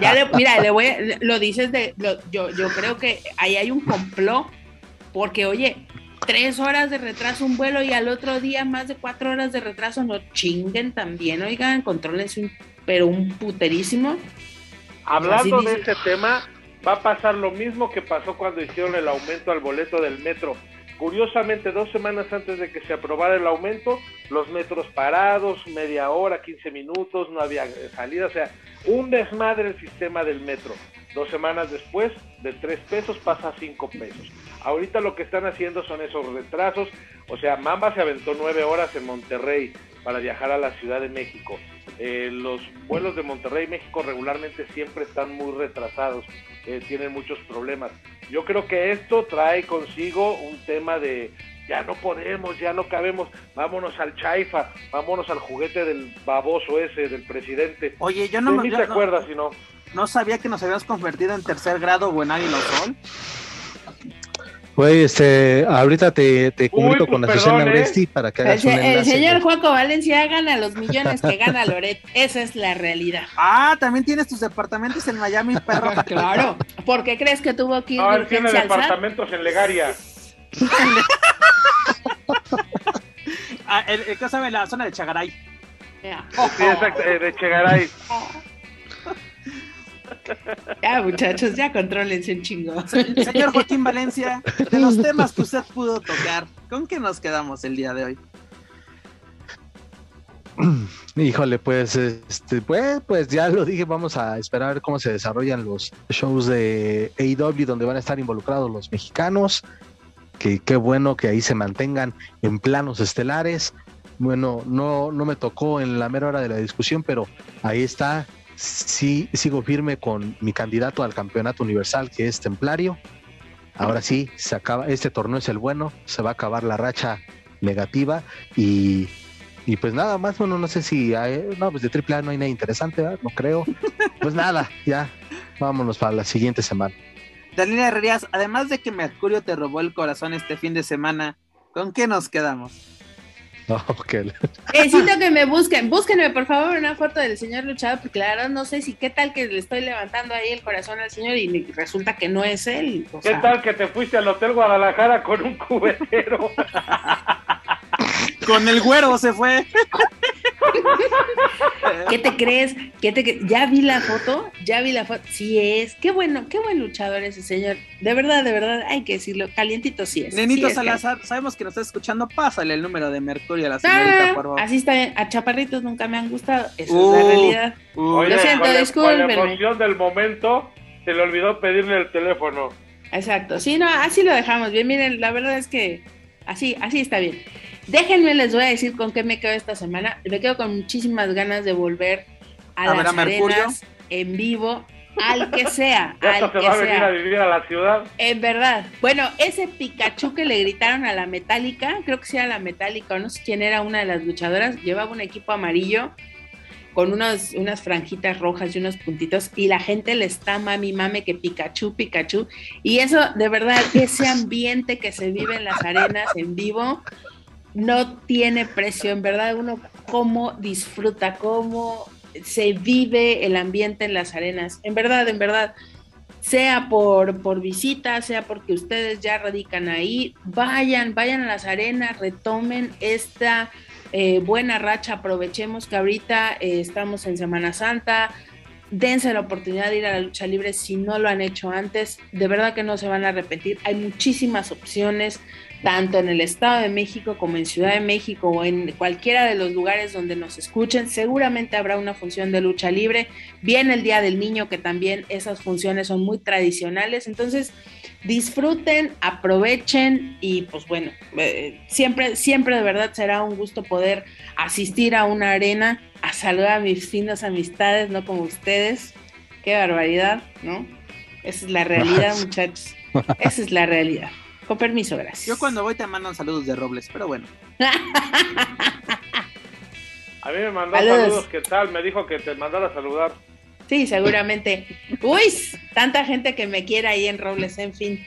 ya mira, le voy lo dices de, yo, yo creo que ahí hay un complot, porque, oye, tres horas de retraso un vuelo y al otro día más de cuatro horas de retraso, no chinguen también, oigan, controlense un, pero un puterísimo. Hablando de ese tema, va a pasar lo mismo que pasó cuando hicieron el aumento al boleto del metro. Curiosamente, dos semanas antes de que se aprobara el aumento, los metros parados, media hora, 15 minutos, no había salida, o sea, un desmadre el sistema del metro. Dos semanas después, de tres pesos pasa a cinco pesos. Ahorita lo que están haciendo son esos retrasos, o sea, Mamba se aventó nueve horas en Monterrey para viajar a la Ciudad de México. Eh, los vuelos de Monterrey México regularmente siempre están muy retrasados, eh, tienen muchos problemas. Yo creo que esto trae consigo un tema de ya no podemos, ya no cabemos, vámonos al chaifa, vámonos al juguete del baboso ese, del presidente. Oye, yo no me te acuerdas, si no. No sabía que nos habíamos convertido en tercer grado o en Águila Sol. Güey, este, ahorita te, te comunico con la sesión ¿eh? para que hagas el, un El señor Juaco Valencia gana los millones que gana Loret. Esa es la realidad. Ah, también tienes tus departamentos en Miami, perro. claro. ¿Por qué crees que tuvo que ir él tiene departamentos en Legaria. ah, el, el, sabe la zona de Chagaray. Sí, exacto, eh, de Chagaray. Ya, muchachos, ya contrólense un chingo. Señor Joaquín Valencia, de los temas que usted pudo tocar, ¿con qué nos quedamos el día de hoy? Híjole, pues, este, pues, pues ya lo dije, vamos a esperar a ver cómo se desarrollan los shows de AEW donde van a estar involucrados los mexicanos. Que qué bueno que ahí se mantengan en planos estelares. Bueno, no, no me tocó en la mera hora de la discusión, pero ahí está sí sigo firme con mi candidato al campeonato universal, que es Templario. Ahora sí, se acaba, este torneo es el bueno, se va a acabar la racha negativa y, y pues nada más, bueno, no sé si hay, no, pues de AAA no hay nada interesante, no creo. Pues nada, ya, vámonos para la siguiente semana. Daniela Herrerías, además de que Mercurio te robó el corazón este fin de semana, ¿con qué nos quedamos? Okay. Necesito que me busquen, búsquenme por favor una foto del señor luchador, porque la verdad no sé si qué tal que le estoy levantando ahí el corazón al señor y resulta que no es él. ¿Qué tal que te fuiste al Hotel Guadalajara con un cubetero? con el güero se fue. ¿Qué te crees? ¿Qué te Ya vi la foto, ya vi la foto. Sí es, qué bueno, qué buen luchador ese señor. De verdad, de verdad, hay que decirlo, calientito sí es. Nenito Salazar, sabemos que nos estás escuchando, pásale el número de Mercurio a la señorita, ah, por favor. Así está bien, a chaparritos nunca me han gustado, esa es la uh, realidad. Uh. Lo siento, discúlpenme. la emoción del momento, se le olvidó pedirle el teléfono. Exacto, sí, no, así lo dejamos bien. Miren, la verdad es que así, así está bien. Déjenme, les voy a decir con qué me quedo esta semana. Me quedo con muchísimas ganas de volver a, las arenas en vivo, al que sea. al que va a venir a vivir a la ciudad. En verdad. Bueno, ese Pikachu que le gritaron a la Metálica, creo que sea la Metálica, no sé quién era una de las luchadoras, llevaba un equipo amarillo con unas franjitas rojas y unos puntitos y la gente le está mami mame que Pikachu, Pikachu. Y eso, de verdad, ese ambiente que se vive en las arenas en vivo, no tiene precio, en verdad uno cómo disfruta, cómo se vive el ambiente en las arenas, en verdad, en verdad, sea por, por visita, sea porque ustedes ya radican ahí, vayan, vayan a las arenas, retomen esta eh, buena racha, aprovechemos que ahorita eh, estamos en Semana Santa, dense la oportunidad de ir a la lucha libre si no lo han hecho antes, de verdad que no se van a repetir, hay muchísimas opciones, tanto en el Estado de México como en Ciudad de México o en cualquiera de los lugares donde nos escuchen, seguramente habrá una función de lucha libre. Viene el Día del Niño, que también esas funciones son muy tradicionales. Entonces, disfruten, aprovechen y pues bueno, eh, siempre, siempre de verdad será un gusto poder asistir a una arena, a saludar a mis finas amistades, no como ustedes. Qué barbaridad, ¿no? Esa es la realidad, muchachos. Esa es la realidad. Con permiso, gracias. Yo cuando voy te mandan saludos de Robles, pero bueno. A mí me mandó saludos. ¿qué tal? Me dijo que te mandara a saludar. Sí, seguramente. Uy, tanta gente que me quiere ahí en Robles, en fin.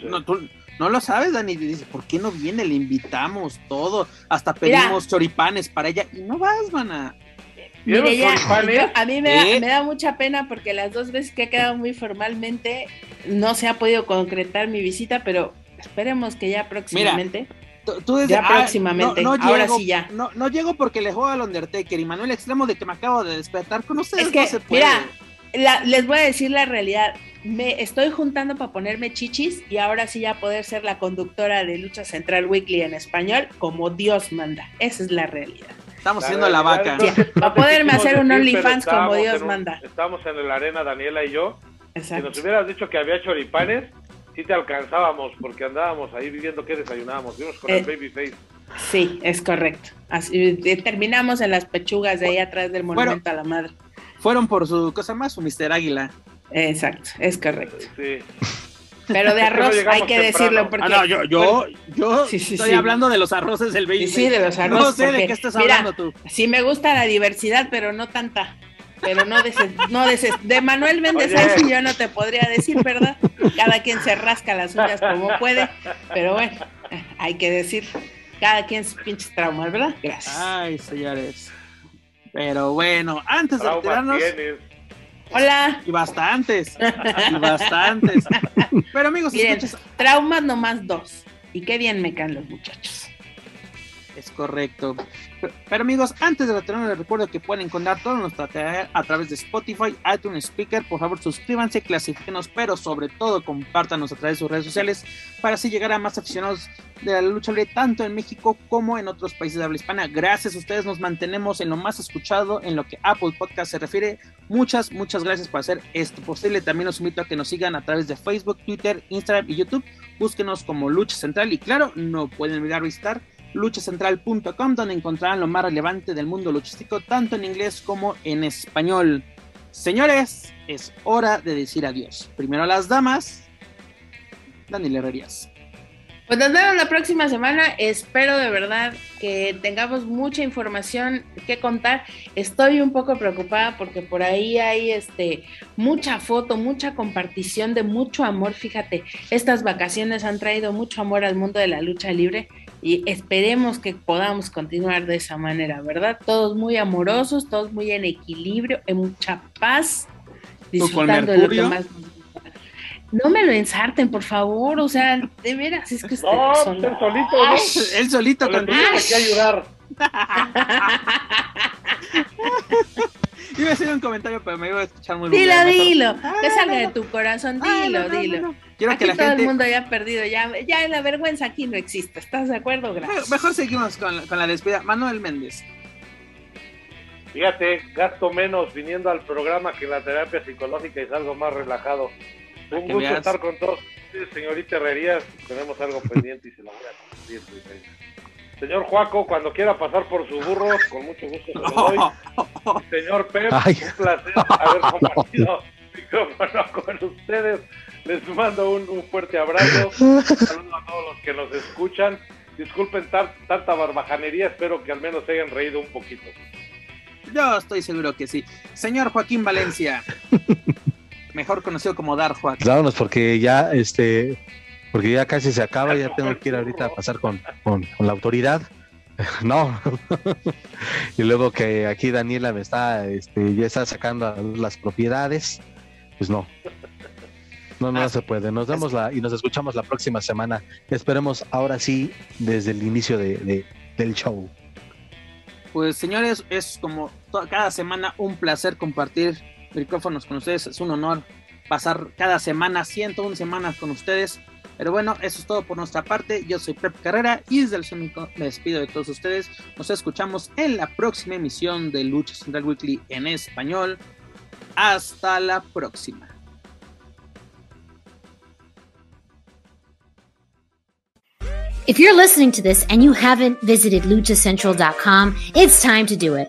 No, tú no lo sabes, Dani. Dice, ¿por qué no viene? Le invitamos todo. Hasta pedimos choripanes para ella. Y no vas, mana. Mire, ya, a mí me, da, mucha pena porque las dos veces que he quedado muy formalmente no se ha podido concretar mi visita, pero esperemos que ya próximamente. tú, ya ah, próximamente, ahora sí ya. No, no llego porque le juego al Undertaker y Manuel Extremo de que me acabo de despertar con ustedes. Es que, mira, les voy a decir la realidad. me estoy juntando para ponerme chichis y ahora sí ya poder ser la conductora de Lucha Central Weekly en español como Dios manda. Esa es la realidad. Estamos haciendo la vaca. para poderme hacer un OnlyFans como Dios manda. Estamos en la arena, Daniela y yo. Si nos hubieras dicho que había choripanes, sí te alcanzábamos porque andábamos ahí viviendo que desayunábamos. Vimos con el eh, babyface. Sí, es correcto. Así, eh, terminamos en las pechugas de ahí atrás del monumento a la madre. Fueron por su cosa más, su Mister Águila. Exacto, es correcto. Sí. Pero de arroz hay que decirlo porque. Ah, no, yo, yo, yo estoy hablando de los arroces del baby. Sí, de los arroces. No sé de qué estás hablando tú. Sí, me gusta la diversidad, pero no tanta. Pero no de, no de, Manuel Méndez y yo no te podría decir, ¿verdad? Cada quien se rasca las uñas como puede, pero bueno, hay que decir, cada quien sus pinches traumas, ¿verdad? Gracias. Ay, señores. Pero bueno, antes de retirarnos. Hola. Y bastantes. Y bastantes. Pero amigos, Miren, traumas nomás dos. Y qué bien me caen los muchachos. Es correcto. Pero, amigos, antes de retornar les recuerdo que pueden encontrar todo nuestro material a través de Spotify, iTunes Speaker. Por favor, suscríbanse, clasifíquenos, pero sobre todo compártanos a través de sus redes sociales para así llegar a más aficionados de la lucha libre, tanto en México como en otros países de habla hispana. Gracias a ustedes nos mantenemos en lo más escuchado en lo que Apple Podcast se refiere. Muchas, muchas gracias por hacer esto posible. También los invito a que nos sigan a través de Facebook, Twitter, Instagram y YouTube. Búsquenos como Lucha Central y claro, no pueden olvidar visitar luchacentral.com, donde encontrarán lo más relevante del mundo luchístico, tanto en inglés como en español. Señores, es hora de decir adiós. Primero las damas, Daniel Herrerías. Pues nos vemos la próxima semana. Espero de verdad que tengamos mucha información que contar. Estoy un poco preocupada porque por ahí hay este mucha foto, mucha compartición de mucho amor. Fíjate, estas vacaciones han traído mucho amor al mundo de la lucha libre y esperemos que podamos continuar de esa manera, ¿verdad? Todos muy amorosos, todos muy en equilibrio, en mucha paz, disfrutando de lo que más no me lo ensarten, por favor. O sea, de veras, es que usted No, son... él solito, ¿no? Él solito con que ayudar. Iba a hacer un comentario, pero me iba a escuchar muy bien. Dilo, dilo. que salga de tu corazón, dilo, dilo. Quiero aquí que la todo el mundo ya ha perdido, ya, ya la vergüenza aquí no existe. ¿Estás de acuerdo? Gracias. Mejor seguimos con, con la despedida. Manuel Méndez. Fíjate, gasto menos viniendo al programa que la terapia psicológica y salgo más relajado. Un gusto estar con todos señorita Herrerías. Tenemos algo pendiente y se lo voy a cumplir. Señor Juaco, cuando quiera pasar por su burro, con mucho gusto se lo doy. Señor Pep, un placer haber compartido micrófono con ustedes. Les mando un, fuerte abrazo. Saludos a todos los que nos escuchan. Disculpen tanta barbajanería, espero que al menos se hayan reído un poquito. Yo estoy seguro que sí. Señor Joaquín Valencia mejor conocido como Dar Juan. Vámonos, porque ya, este, porque ya casi se acaba, ya tengo que ir ahorita a pasar con, la autoridad. No. y luego que aquí Daniela me está, este, ya está sacando las propiedades, pues no. No, no, se puede. Nos vemos la, y nos escuchamos la próxima semana. Esperemos ahora sí desde el inicio de, del show. Pues señores, es como cada semana un placer compartir micrófonos con ustedes. Es un honor pasar cada semana, 101 semanas con ustedes. Pero bueno, eso es todo por nuestra parte. Yo soy Pep Carrera y desde el Sónico me despido de todos ustedes. Nos escuchamos en la próxima emisión de Lucha Central Weekly en español. Hasta la próxima. If you're listening to this and you haven't visited luchacentral.com, it's time to do it.